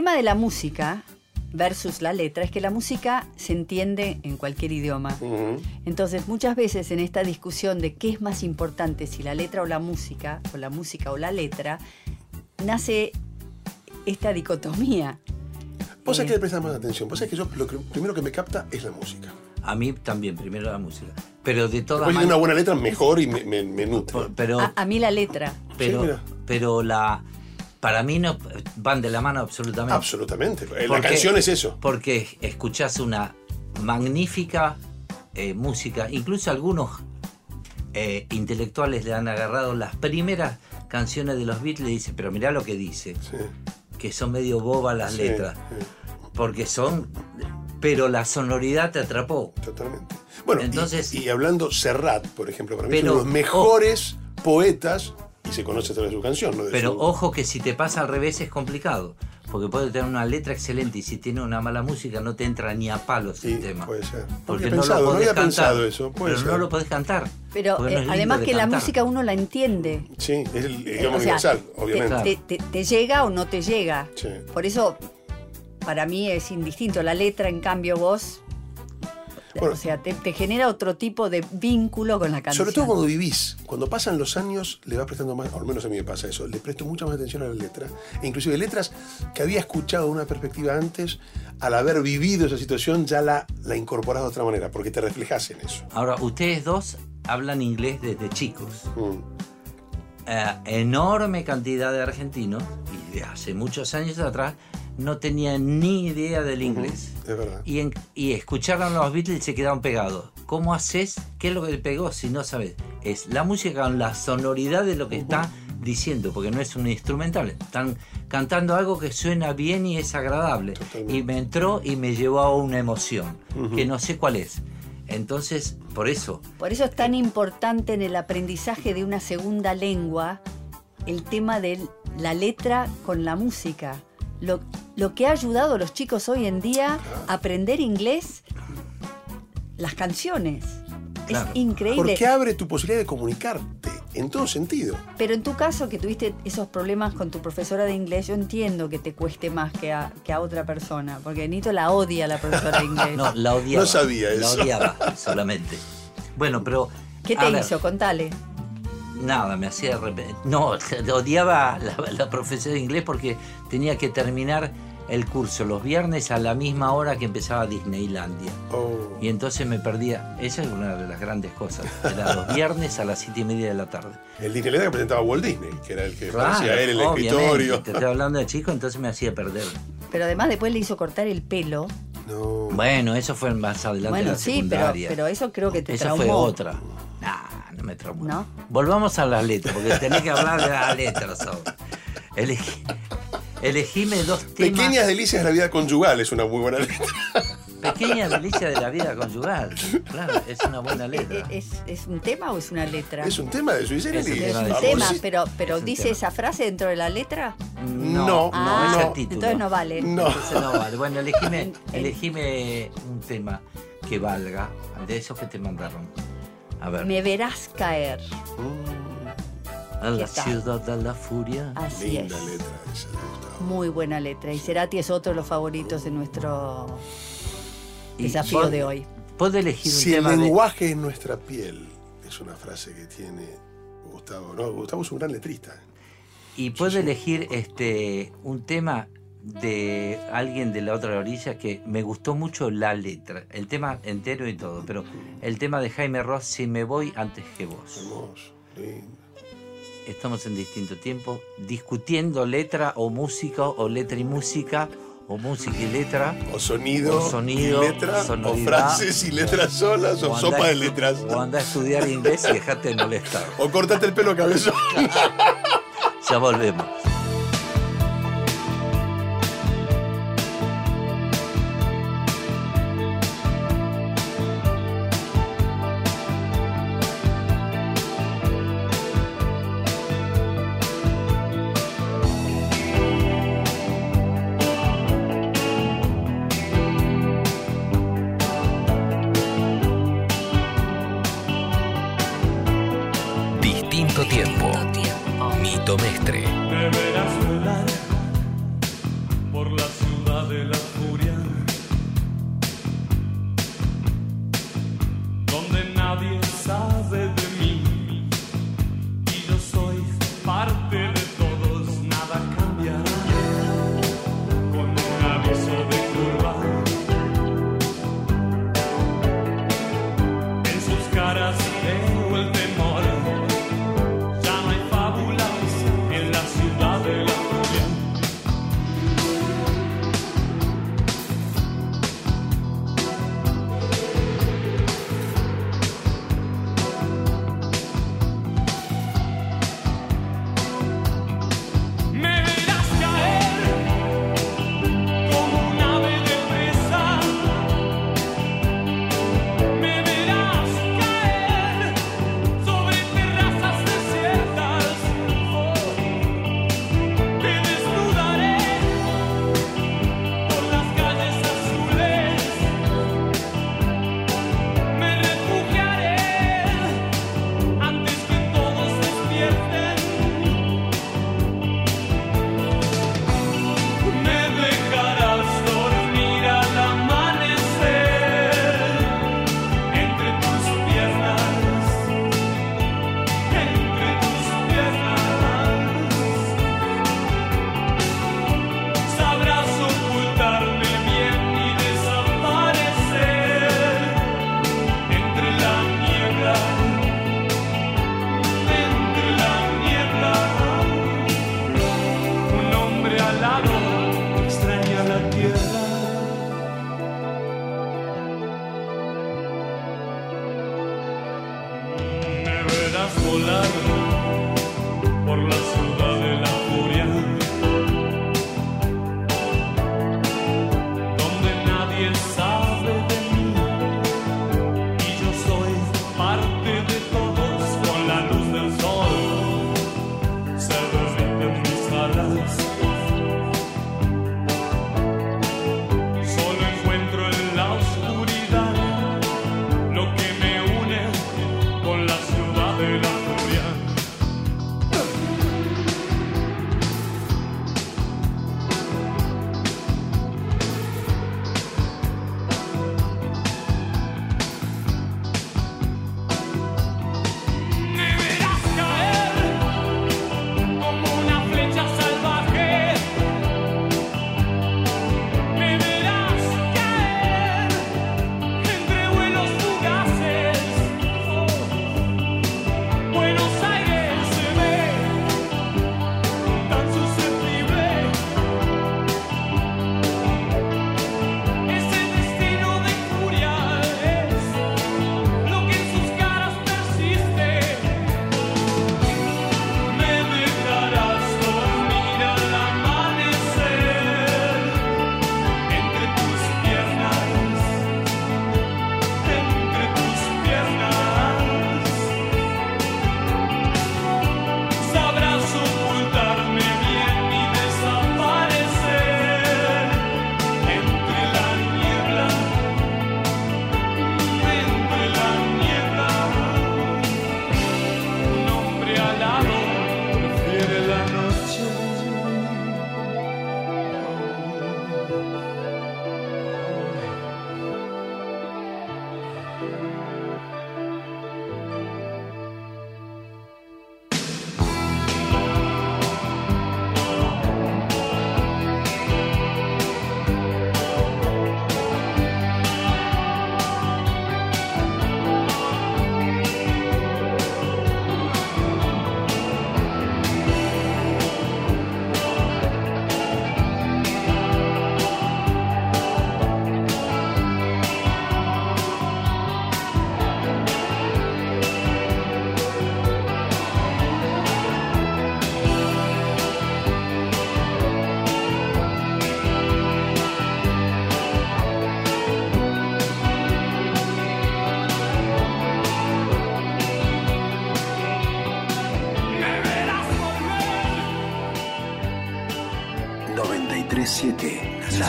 tema de la música versus la letra es que la música se entiende en cualquier idioma. Entonces, muchas veces en esta discusión de qué es más importante, si la letra o la música, o la música o la letra, nace esta dicotomía.
Vos sabés
Eh.
que le prestas más atención. Vos sabés que yo lo que- primero que me capta es la música.
A mí también, primero la música. Pero de todas
de una
maneras.
buena letra, mejor y me, me, me nutre.
por- Pero,
A, a mí la letra.
pero,
Sí,
pero la. Para mí no van de la mano absolutamente.
Absolutamente. La
Porque-
canción es eso.
Porque escuchás una magnífica eh, música, incluso algunos eh, intelectuales le han agarrado las primeras canciones de los Beatles y dicen, pero mirá lo que dice,
Sí,
que son medio bobas las
sí,
letras,
sí,
porque son, pero la sonoridad te atrapó.
totalmente. Bueno, y-
Entonces-
y, hablando Serrat, por ejemplo, para mí
Pero-
de los mejores poetas y se conoce a través de su canción, ¿no? De
Pero
su-
ojo que si te pasa al revés es complicado, porque puede tener una letra excelente y si tiene una mala música no te entra ni a palos
Sí,
el tema.
puede ser. No
Porque no
pensado,
lo
no
podés
había
cantar.
pensado eso, puede
pero
ser.
no lo podés cantar.
Pero
no
eh,
lindo
además
de
que la
cantar.
música uno la entiende.
Sí, es el
Eh,
idioma
o sea,
universal,
te-
obviamente.
Te, te- te llega o no te llega.
Sí.
Por eso, para mí es indistinto. La letra, en cambio, vos.
Bueno.
o sea, te, te genera otro tipo de vínculo con la canción.
Sobre todo cuando vivís, cuando pasan los años, le vas prestando más, o al menos a mí me pasa eso, le presto mucha más atención a la letra. E inclusive letras que había escuchado de una perspectiva antes, al haber vivido esa situación, ya la, la incorporás de otra manera, porque te reflejas en eso.
Ahora, ustedes dos hablan inglés desde chicos.
Mm.
Eh, enorme cantidad de argentinos, y de hace muchos años atrás, no tenían ni idea del inglés.
Es verdad.
Y, en- y escucharon los Beatles y se quedaron pegados. ¿Cómo haces? ¿Qué es lo que te pegó si no sabes? Es la música con la sonoridad de lo que está diciendo, porque no es un instrumental. Están cantando algo que suena bien y es agradable.
Totalmente.
Y me entró y me llevó a una emoción, que no sé cuál es. Entonces, por eso,
Por eso es tan importante en el aprendizaje de una segunda lengua el tema de la letra con la música. Lo, lo que ha ayudado a los chicos hoy en día a aprender inglés, las canciones.
Claro.
Es increíble.
Porque abre tu posibilidad de comunicarte en todo sentido.
Pero en tu caso, que tuviste esos problemas con tu profesora de inglés, yo entiendo que te cueste más que a, que a otra persona. Porque Nito la odia a la profesora de inglés. *laughs*
no, la odiaba.
No sabía
La
eso.
odiaba solamente. Bueno, pero...
¿Qué te
ver,
hizo? Contale.
Nada, me hacía arrepentir. No, *laughs* odiaba la, la profesión de inglés porque tenía que terminar el curso los viernes a la misma hora que empezaba Disneylandia.
Oh.
Y entonces me perdía. Esa es una de las grandes cosas. Era los *laughs* viernes a las siete y media de la tarde.
El Disneyland que presentaba Walt Disney, que era el que
Claro,
parecía él el escritorio.
Te estoy hablando de chico, entonces me hacía perder.
Pero además después le hizo cortar el pelo.
No.
Bueno, eso fue más adelante de
Bueno,
la
sí, pero,
secundaria.
pero eso creo que te
Esa
traumó.
fue otra. Nah, no me traumó.
¿No?
Volvamos a las letras, porque tenés que hablar de las letras ahora. Elegí, elegime dos temas.
Pequeñas delicias de la vida conyugal es una muy buena letra.
Pequeña delicia de la vida conyugal. Claro, es una buena letra.
¿Es, es un tema o es una letra?
Es un tema de Sui Generis.
Es un
Es
tema
un
de-
tema, pero, pero
Es un
dice
tema.
esa frase dentro de la letra.
No,
no,
Ah,
es el título.
Entonces no vale.
No.
Entonces no vale. Bueno, elegime, *laughs* elegime un tema.
que valga, de esos que te mandaron. A ver.
Me verás caer.
a la ciudad de la furia.
Así
Linda
es.
letra esa de Gustavo.
Muy buena letra. Y Cerati es otro de los favoritos de nuestro
Y
desafío de hoy.
Puedo elegir un
Si el
tema de-
lenguaje es nuestra piel, es una frase que tiene Gustavo. No, Gustavo es un gran letrista.
Y puedo elegir este un tema de alguien de la otra orilla que me gustó mucho la letra, el tema entero y todo, pero el tema de Jaime Ross, Si me voy antes que vos.
Hermoso, lindo.
Estamos en distinto tiempo discutiendo letra o música o letra y música o música y letra.
O sonido,
O sonido,
y letra, o frases y letras solas, o,
andá
sopa de letras.
O anda a estudiar inglés y dejate de molestar.
O cortate el pelo cabezón. *laughs*
Ya volvemos.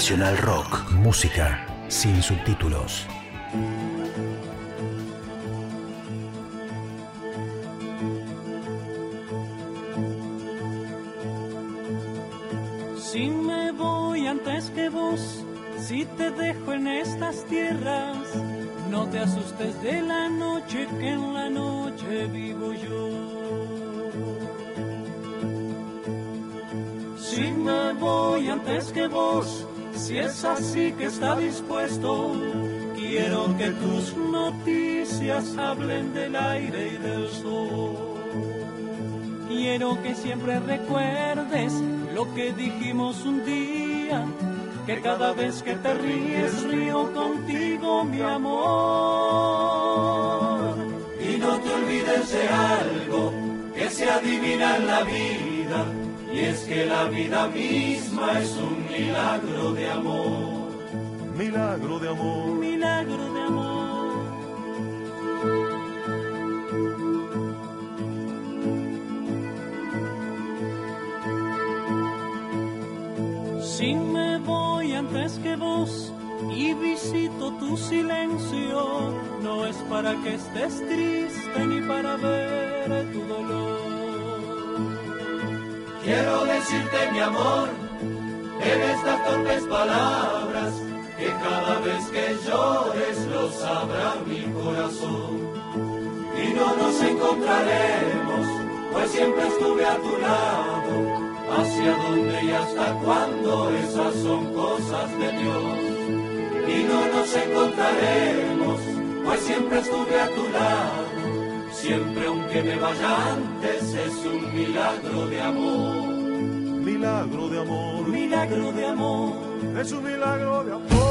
Nacional Rock. Música sin subtítulos.
Si me voy antes que vos, si te dejo en estas tierras, no te asustes de la si es así que está dispuesto, quiero que tus noticias hablen del aire y del sol. Quiero que siempre recuerdes lo que dijimos un día, que cada vez que te ríes río contigo, mi amor. Y no te olvides de algo que se adivina en la vida, y es que la vida misma es un milagro de amor.
Milagro de amor.
Milagro de amor. Si me voy antes que vos y visito tu silencio, no es para que estés triste ni para ver tu dolor. Quiero decirte mi amor en estas torpes palabras que cada vez que llores lo sabrá mi corazón. Y no nos encontraremos, pues siempre estuve a tu lado hacia dónde y hasta cuándo, esas son cosas de Dios. Y no nos encontraremos, pues siempre estuve a tu lado, siempre aunque me vaya antes, es un milagro de amor.
Milagro de amor.
Milagro de amor.
Es un milagro de amor.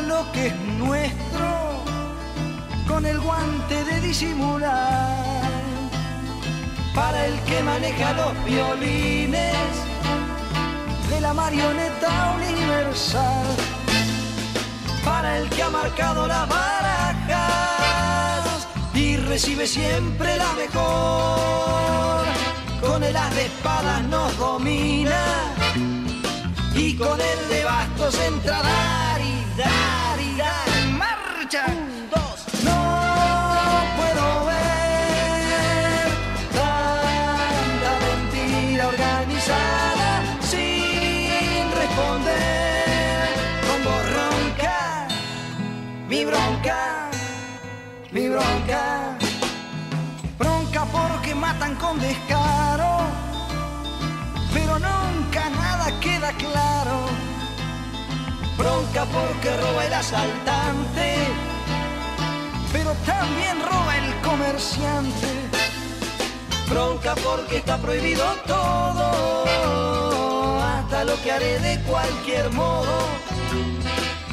lo que es nuestro con el guante de disimular. Para el que maneja los violines de la marioneta universal. Para el que ha marcado las barajas y recibe siempre la mejor. Con el as de espadas nos domina y con el de bastos entra dar. ¡Marcha! Un, dos, no puedo ver tanta mentira organizada sin responder. Como ronca, mi bronca, mi bronca. Bronca porque matan con descaro, pero nunca nada queda claro. Bronca porque roba el asaltante, pero también roba el comerciante. Bronca porque está prohibido todo, hasta lo que haré de cualquier modo.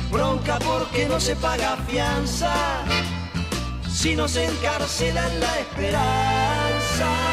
Bronca porque no se paga fianza si nos encarcelan la esperanza.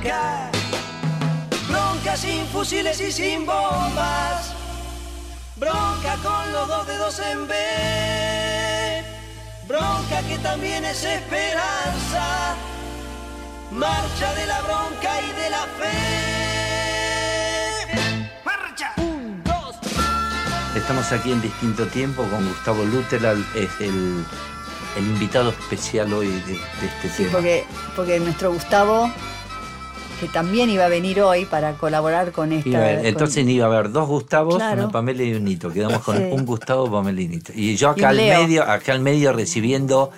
Bronca. Bronca sin fusiles y sin bombas. Bronca con los dos dedos en B. Bronca que también es esperanza. Marcha de la bronca y de la fe. Marcha. Un, dos.
Estamos aquí en distinto tiempo con Gustavo Luther, es el, el invitado especial hoy de, de este
Sí,
tema.
porque, porque nuestro Gustavo, que también iba a venir hoy para colaborar con esta.
Iba-
con-
entonces iba a haber dos Gustavos,
Claro.
una Pamela y un Nito. Quedamos con
Sí.
un Gustavo, Pamela y Nito. Y yo acá al
Leo.
medio, acá al medio recibiendo,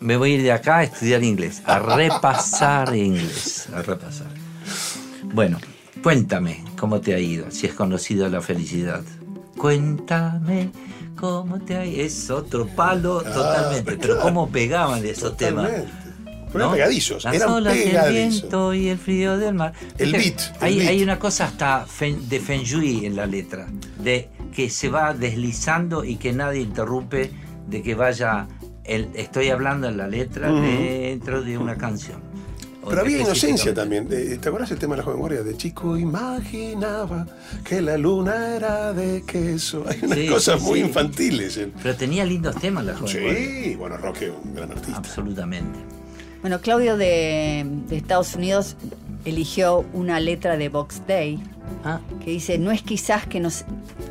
me voy a ir de acá a estudiar inglés, a repasar inglés, a repasar. Bueno, cuéntame cómo te ha ido, si has conocido la felicidad. Cuéntame cómo te ha ido. Es otro palo
Ah,
totalmente, pero
claro.
cómo pegaban esos temas.
Pero eran pegadizos,
Las
eran
olas
pegadizos.
viento y el frío del mar.
El beat, el
hay,
beat.
hay una cosa hasta de Feng Shui en la letra, de que se va deslizando y que nadie interrumpe, de que vaya. el- estoy hablando en la letra dentro de una canción.
Pero había inocencia también. ¿Te acuerdas el tema de la joven guardia? De chico imaginaba que la luna era de queso. Hay unas
Sí,
cosas
sí,
muy
sí.
infantiles.
Pero tenía lindos temas la joven. guardia.
Sí, bueno, Roque, un gran artista.
Absolutamente.
Bueno, Claudio de, de Estados Unidos eligió una letra de Box Day
Ah,
que dice, no es quizás que no,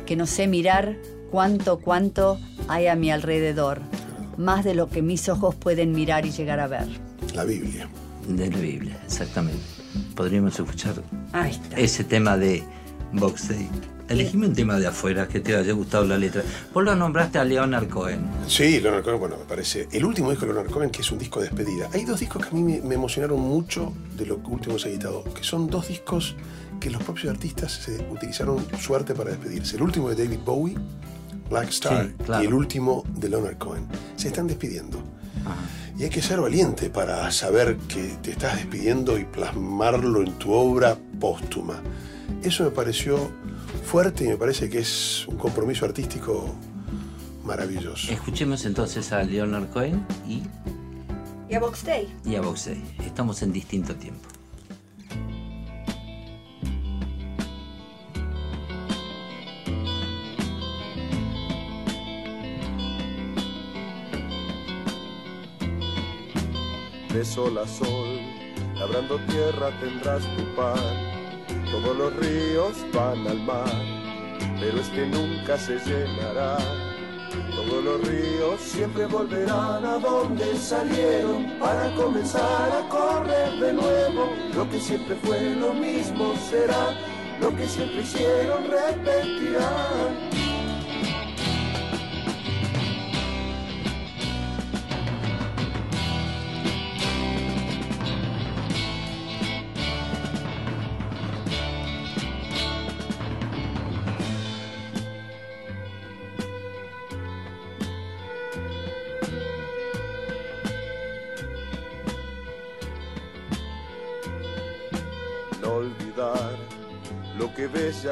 que no sé mirar cuánto, cuánto hay a mi alrededor, más de lo que mis ojos pueden mirar y llegar a ver.
La Biblia.
De la Biblia, exactamente. Podríamos escuchar
Ahí está.
ese tema de Box Day. Elegime un tema de afuera que te haya gustado la letra. Vos lo nombraste a Leonard Cohen.
Sí, Leonard Cohen, bueno, me parece. El último disco de Leonard Cohen, que es un disco de despedida. Hay dos discos que a mí me, me emocionaron mucho de lo que último se ha editado, que son dos discos que los propios artistas se utilizaron suerte para despedirse. El último de David Bowie, Black Star,
Sí, claro.
y el último de Leonard Cohen. Se están despidiendo. Y hay que ser valiente para saber que te estás despidiendo y plasmarlo en tu obra póstuma. Eso me pareció fuerte y me parece que es un compromiso artístico maravilloso.
Escuchemos entonces a Leonard Cohen y,
Y a Box Day.
y a Box Day. Estamos en distinto tiempo.
de sol a sol, labrando tierra tendrás tu pan. Todos los ríos van al mar, pero este nunca se llenará. Todos los ríos siempre volverán a donde salieron para comenzar a correr de nuevo. Lo que siempre fue lo mismo será, lo que siempre hicieron repetirán.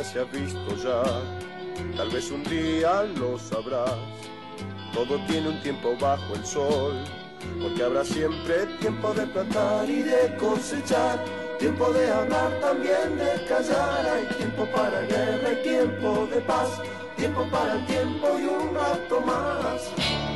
Se ha visto ya. Tal vez un día lo sabrás. Todo tiene un tiempo bajo el sol, porque habrá siempre tiempo de plantar y de cosechar. Tiempo de hablar, también de callar. Hay tiempo para guerra y tiempo de paz. Tiempo para el tiempo y un rato más.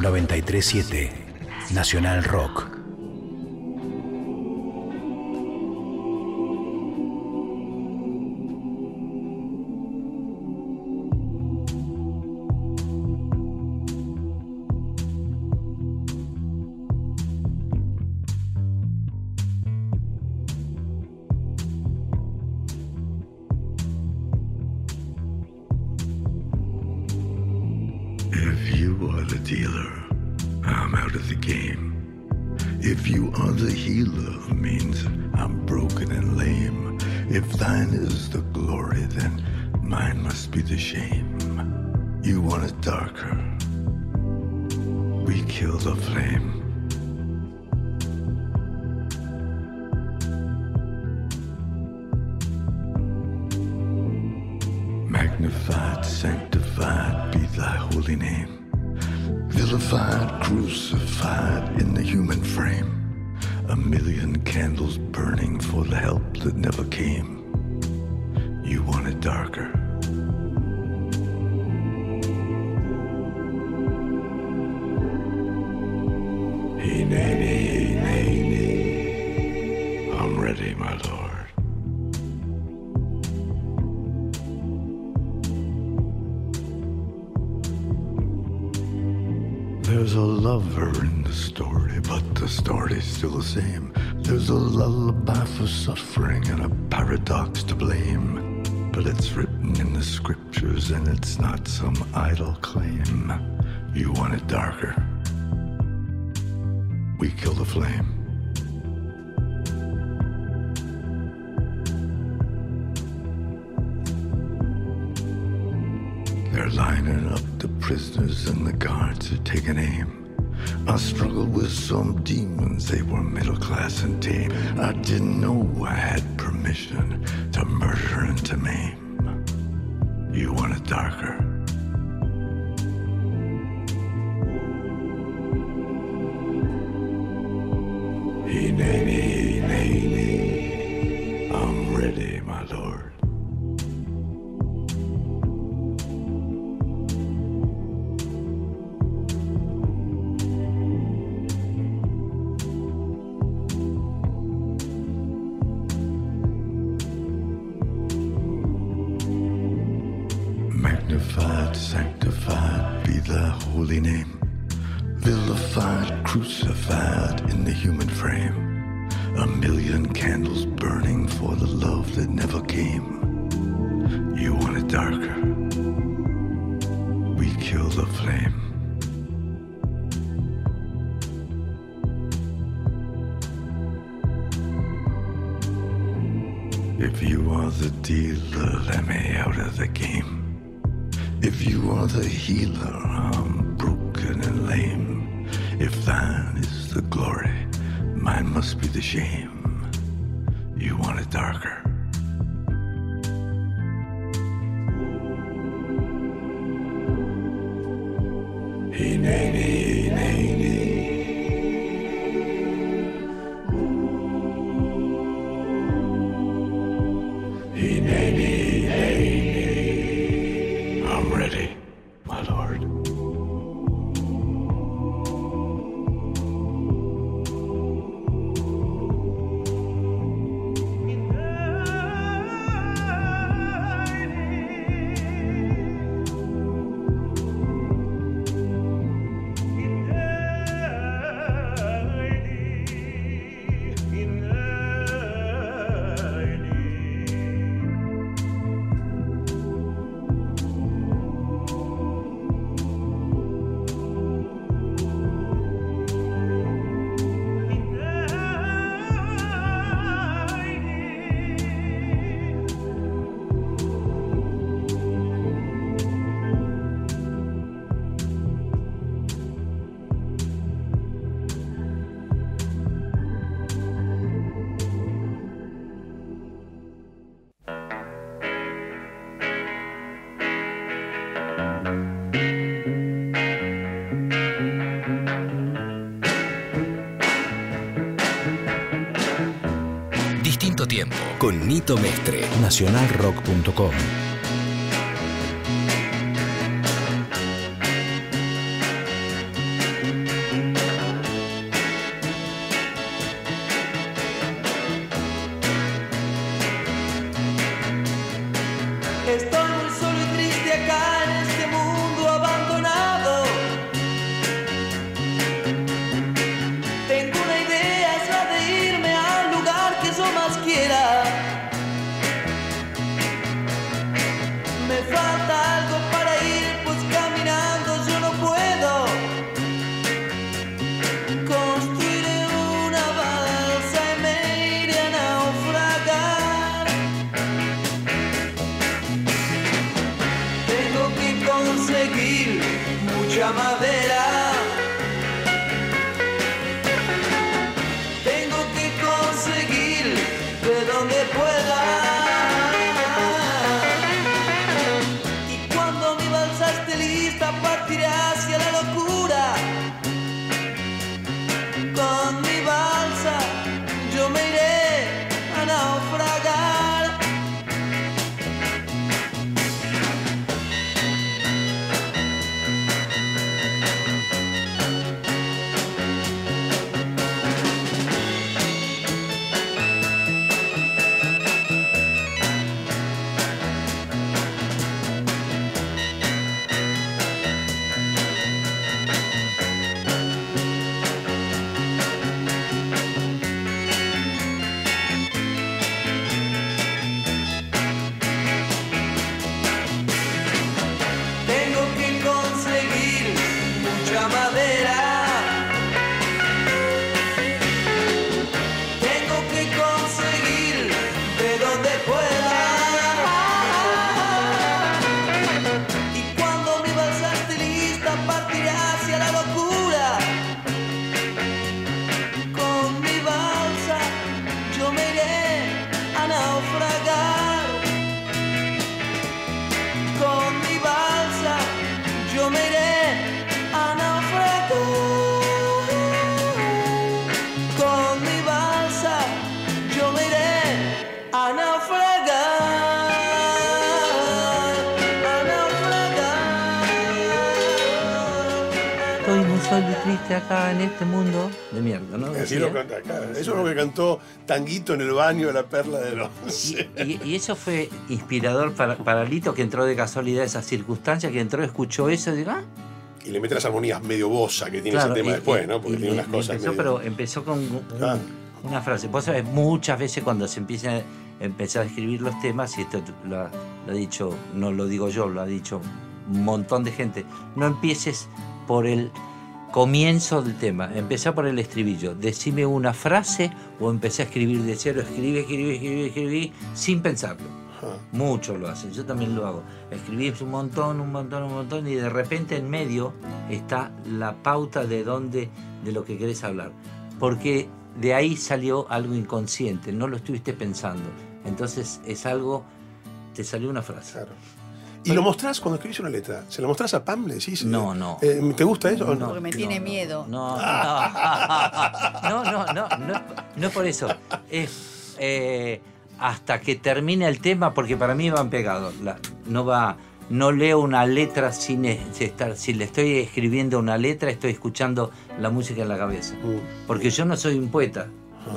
Noventa y tres siete, Nacional Rock. some demons, they were middle class and tame. I didn't know I had permission. darker. We kill the flame. If you are the dealer, let me out of the game. If you are the healer, I'm broken and lame. If thine is the glory, mine must be the shame. You want it darker.
Mestre.
Nacionalrock.com
Así
Decía.
lo canta acá. Eso es lo que cantó Tanguito en el baño de la perla de los.
Y, y eso fue inspirador para, para Lito, que entró de casualidad a esa circunstancia, que entró, escuchó eso y dijo, ah,
Y le mete las armonías medio bosa que tiene
Claro,
ese tema
y-
después, ¿no? Porque tiene unas cosas
empezó,
medio-
pero empezó con un-
Ah.
una frase. Vos sabés, muchas veces cuando se empieza empezar a escribir los temas, y esto lo ha, lo ha dicho, no lo digo yo, lo ha dicho un montón de gente, no empieces por el comienzo del tema, empezá por el estribillo, decime una frase o empecé a escribir de cero, escribí, escribí, escribí, escribí, sin pensarlo. Muchos lo hacen, yo también lo hago. Escribís un montón, un montón, un montón y de repente en medio está la pauta de dónde, de lo que querés hablar. Porque de ahí salió algo inconsciente, no lo estuviste pensando. Entonces es algo, te salió una frase.
¿Y lo mostrás cuando escribís una letra? ¿Se lo mostrás a Pam? ¿Le decís?
No, no.
Eh, ¿Te gusta eso? o no?
Porque me tiene miedo.
No, no, *laughs* no, no, no, no, no es por eso. Es eh, hasta que termine el tema, porque para mí van pegados. La- no va, no leo una letra sin es- estar, si le estoy escribiendo una letra, estoy escuchando la música en la cabeza.
Mm.
Porque yo no soy un poeta.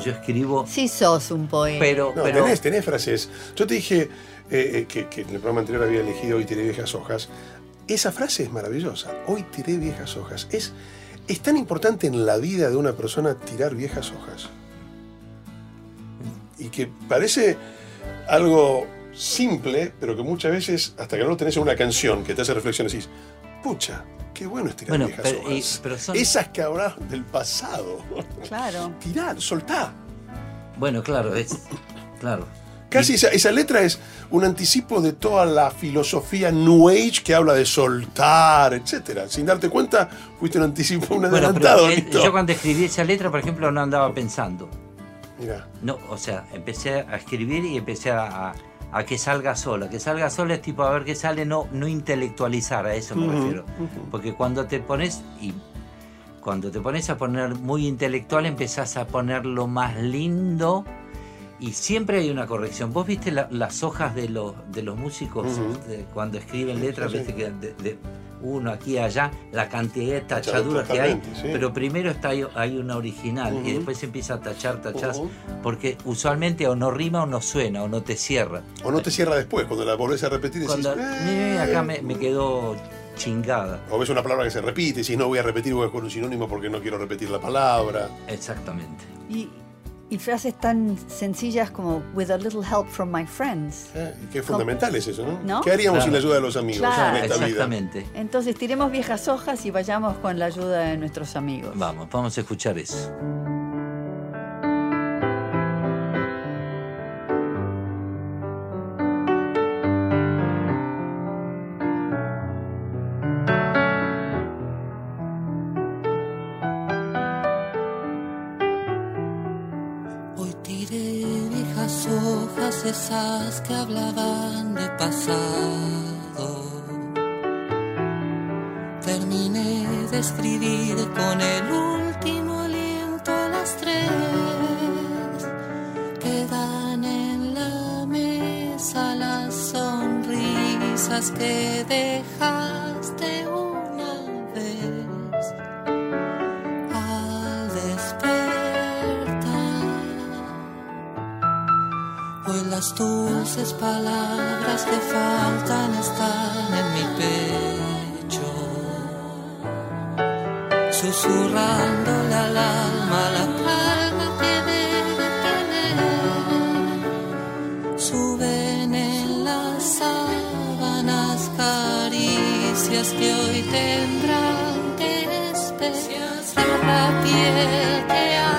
Yo escribo.
Sí sos un poeta.
Pero,
No,
pero
tenés, tenés frases. Yo te dije eh, eh, que, que en el programa anterior había elegido Hoy tiré viejas hojas. Esa frase es maravillosa. Hoy tiré viejas hojas. Es, es tan importante en la vida de una persona tirar viejas hojas. Y que parece algo simple, pero que muchas veces, hasta que no lo tenés en una canción que te hace reflexión, decís, pucha, qué bueno es tirar
Bueno,
viejas
pero- y-
hojas.
pero son-
Esas que habrás del pasado.
Claro. *laughs*
Tirar, soltá.
bueno, claro, es. Claro.
Casi esa, esa letra es un anticipo de toda la filosofía New Age que habla de soltar, etcétera. Sin darte cuenta, fuiste un anticipo, un
Bueno,
adelantado.
pero él-
Lito.
yo cuando escribí esa letra, por ejemplo, no andaba pensando.
Mirá.
No, o sea, empecé a escribir y empecé a, a que salga sola. Que salga sola es tipo a ver qué sale, no, no intelectualizar, a eso me
Ujú,
refiero. Porque cuando te pones y cuando te pones a poner muy intelectual empezás a ponerlo más lindo y siempre hay una corrección. ¿Vos viste la- las hojas de los, de los músicos de- cuando escriben letras?
Sí, sí.
Viste que de, de uno aquí y allá, la cantidad de tachaduras que hay,
sí.
pero primero está hay, hay una original y después se empieza a tachar, tachar,
Ujú.
porque usualmente o no rima o no suena o no te cierra.
O no te cierra después, cuando la volvés a repetir decís,
Cuando,
"Eh".
"Eh, acá me, me quedó chingada.
O ves una palabra que se repite y decís, no voy a repetir, voy a con un sinónimo porque no quiero repetir la palabra.
Exactamente.
Y, y frases tan sencillas como with a little help from my friends.
Eh, y qué fundamental es eso, ¿no?
¿No?
¿Qué haríamos
Claro.
sin la ayuda de los amigos
Claro.
en esta vida?
Exactamente.
Entonces tiremos viejas hojas y vayamos con la ayuda de nuestros amigos.
Vamos, vamos a escuchar eso.
Que hablaban de pasado. Terminé de escribir con el último aliento a las tres. Quedan en la mesa las sonrisas que dejaste dulces palabras que faltan están en mi pecho, susurrándole al alma la calma que debe tener. Suben en las sábanas caricias que hoy tendrán que esperar la piel que ama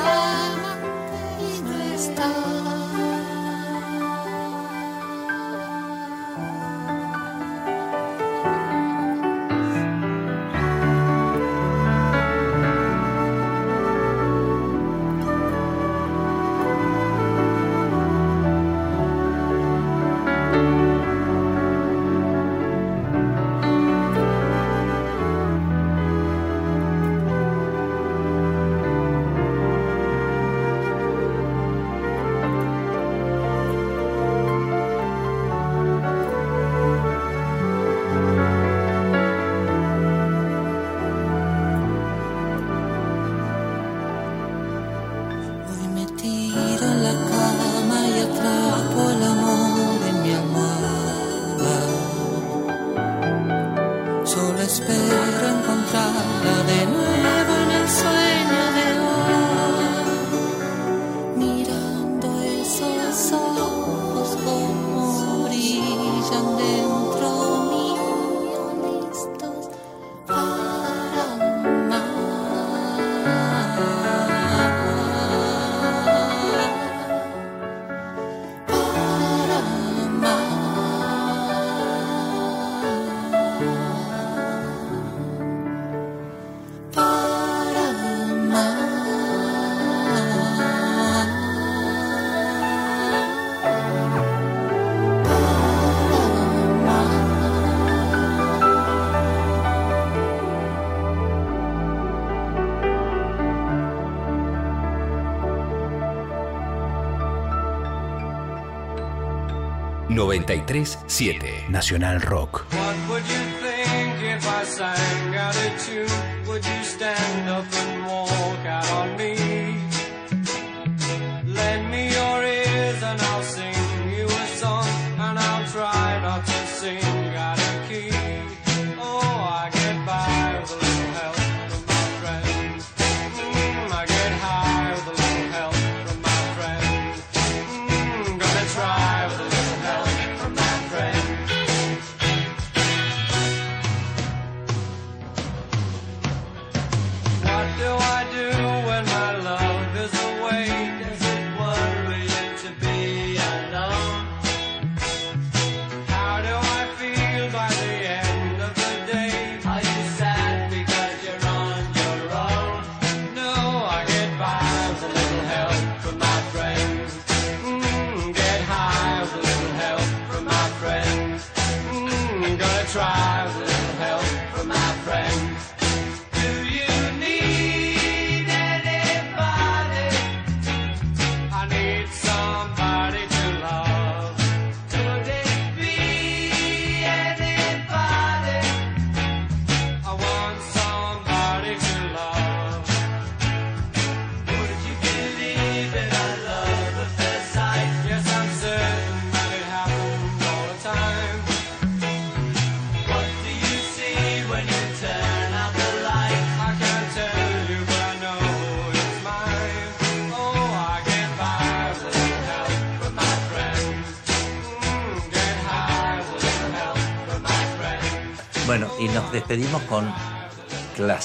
937
Nacional Rock.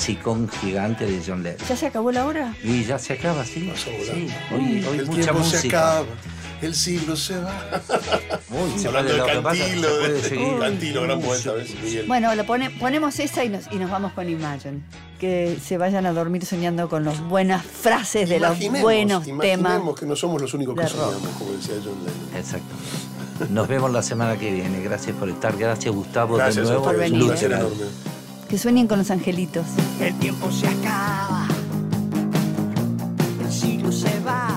musicón gigante de John Lennon.
¿Ya se acabó la hora?
Y ya se acaba, sí. sí. Hoy, hoy
el
mucha
música. Se acaba. El siglo se va.
Uy, se
Hablando
del
cantilo, de
este, uy,
cantilo, gran poeta.
Bueno, lo pone, ponemos esa y nos, y nos vamos con Imagine que se vayan a dormir soñando con las buenas frases de
imaginemos, los
buenos imaginemos temas.
Imaginemos que no somos los únicos que soñamos, como decía John Lennon.
Exacto. Nos vemos la semana que viene. Gracias por estar. Gracias, Gustavo.
Gracias,
de nuevo.
por venir. Que sueñen con los angelitos.
El tiempo se acaba, el siglo se va.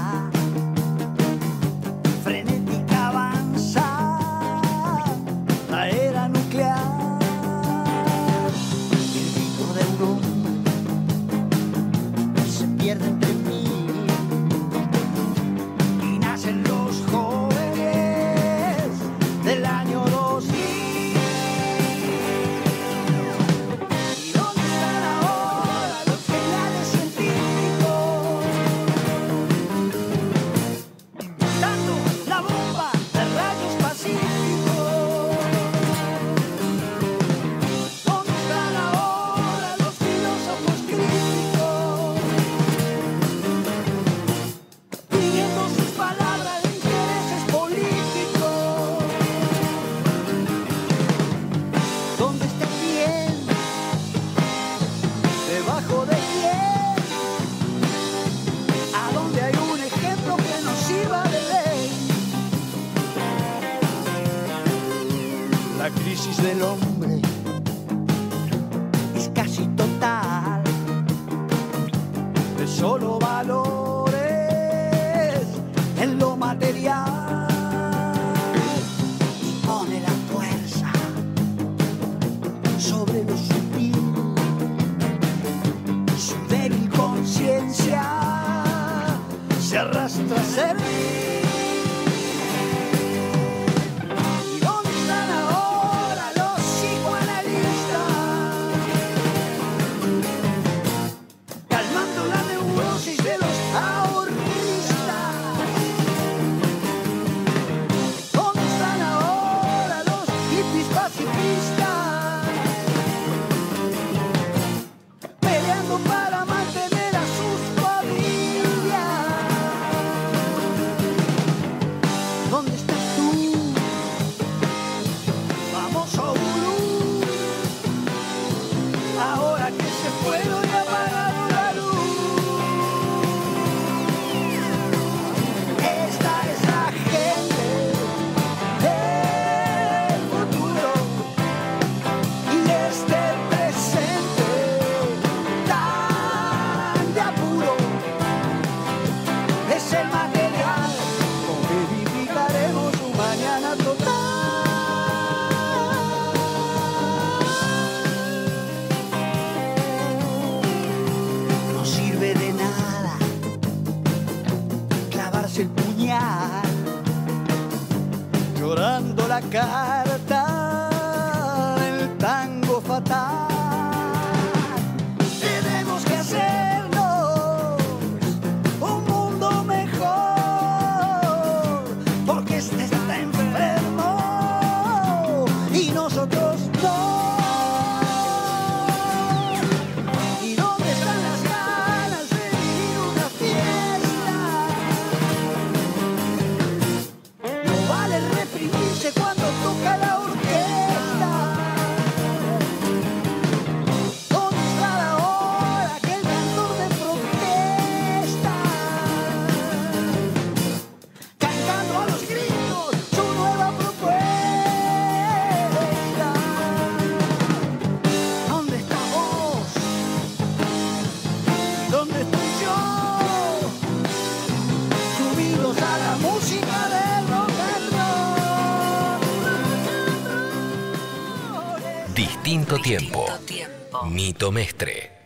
Nito Mestre.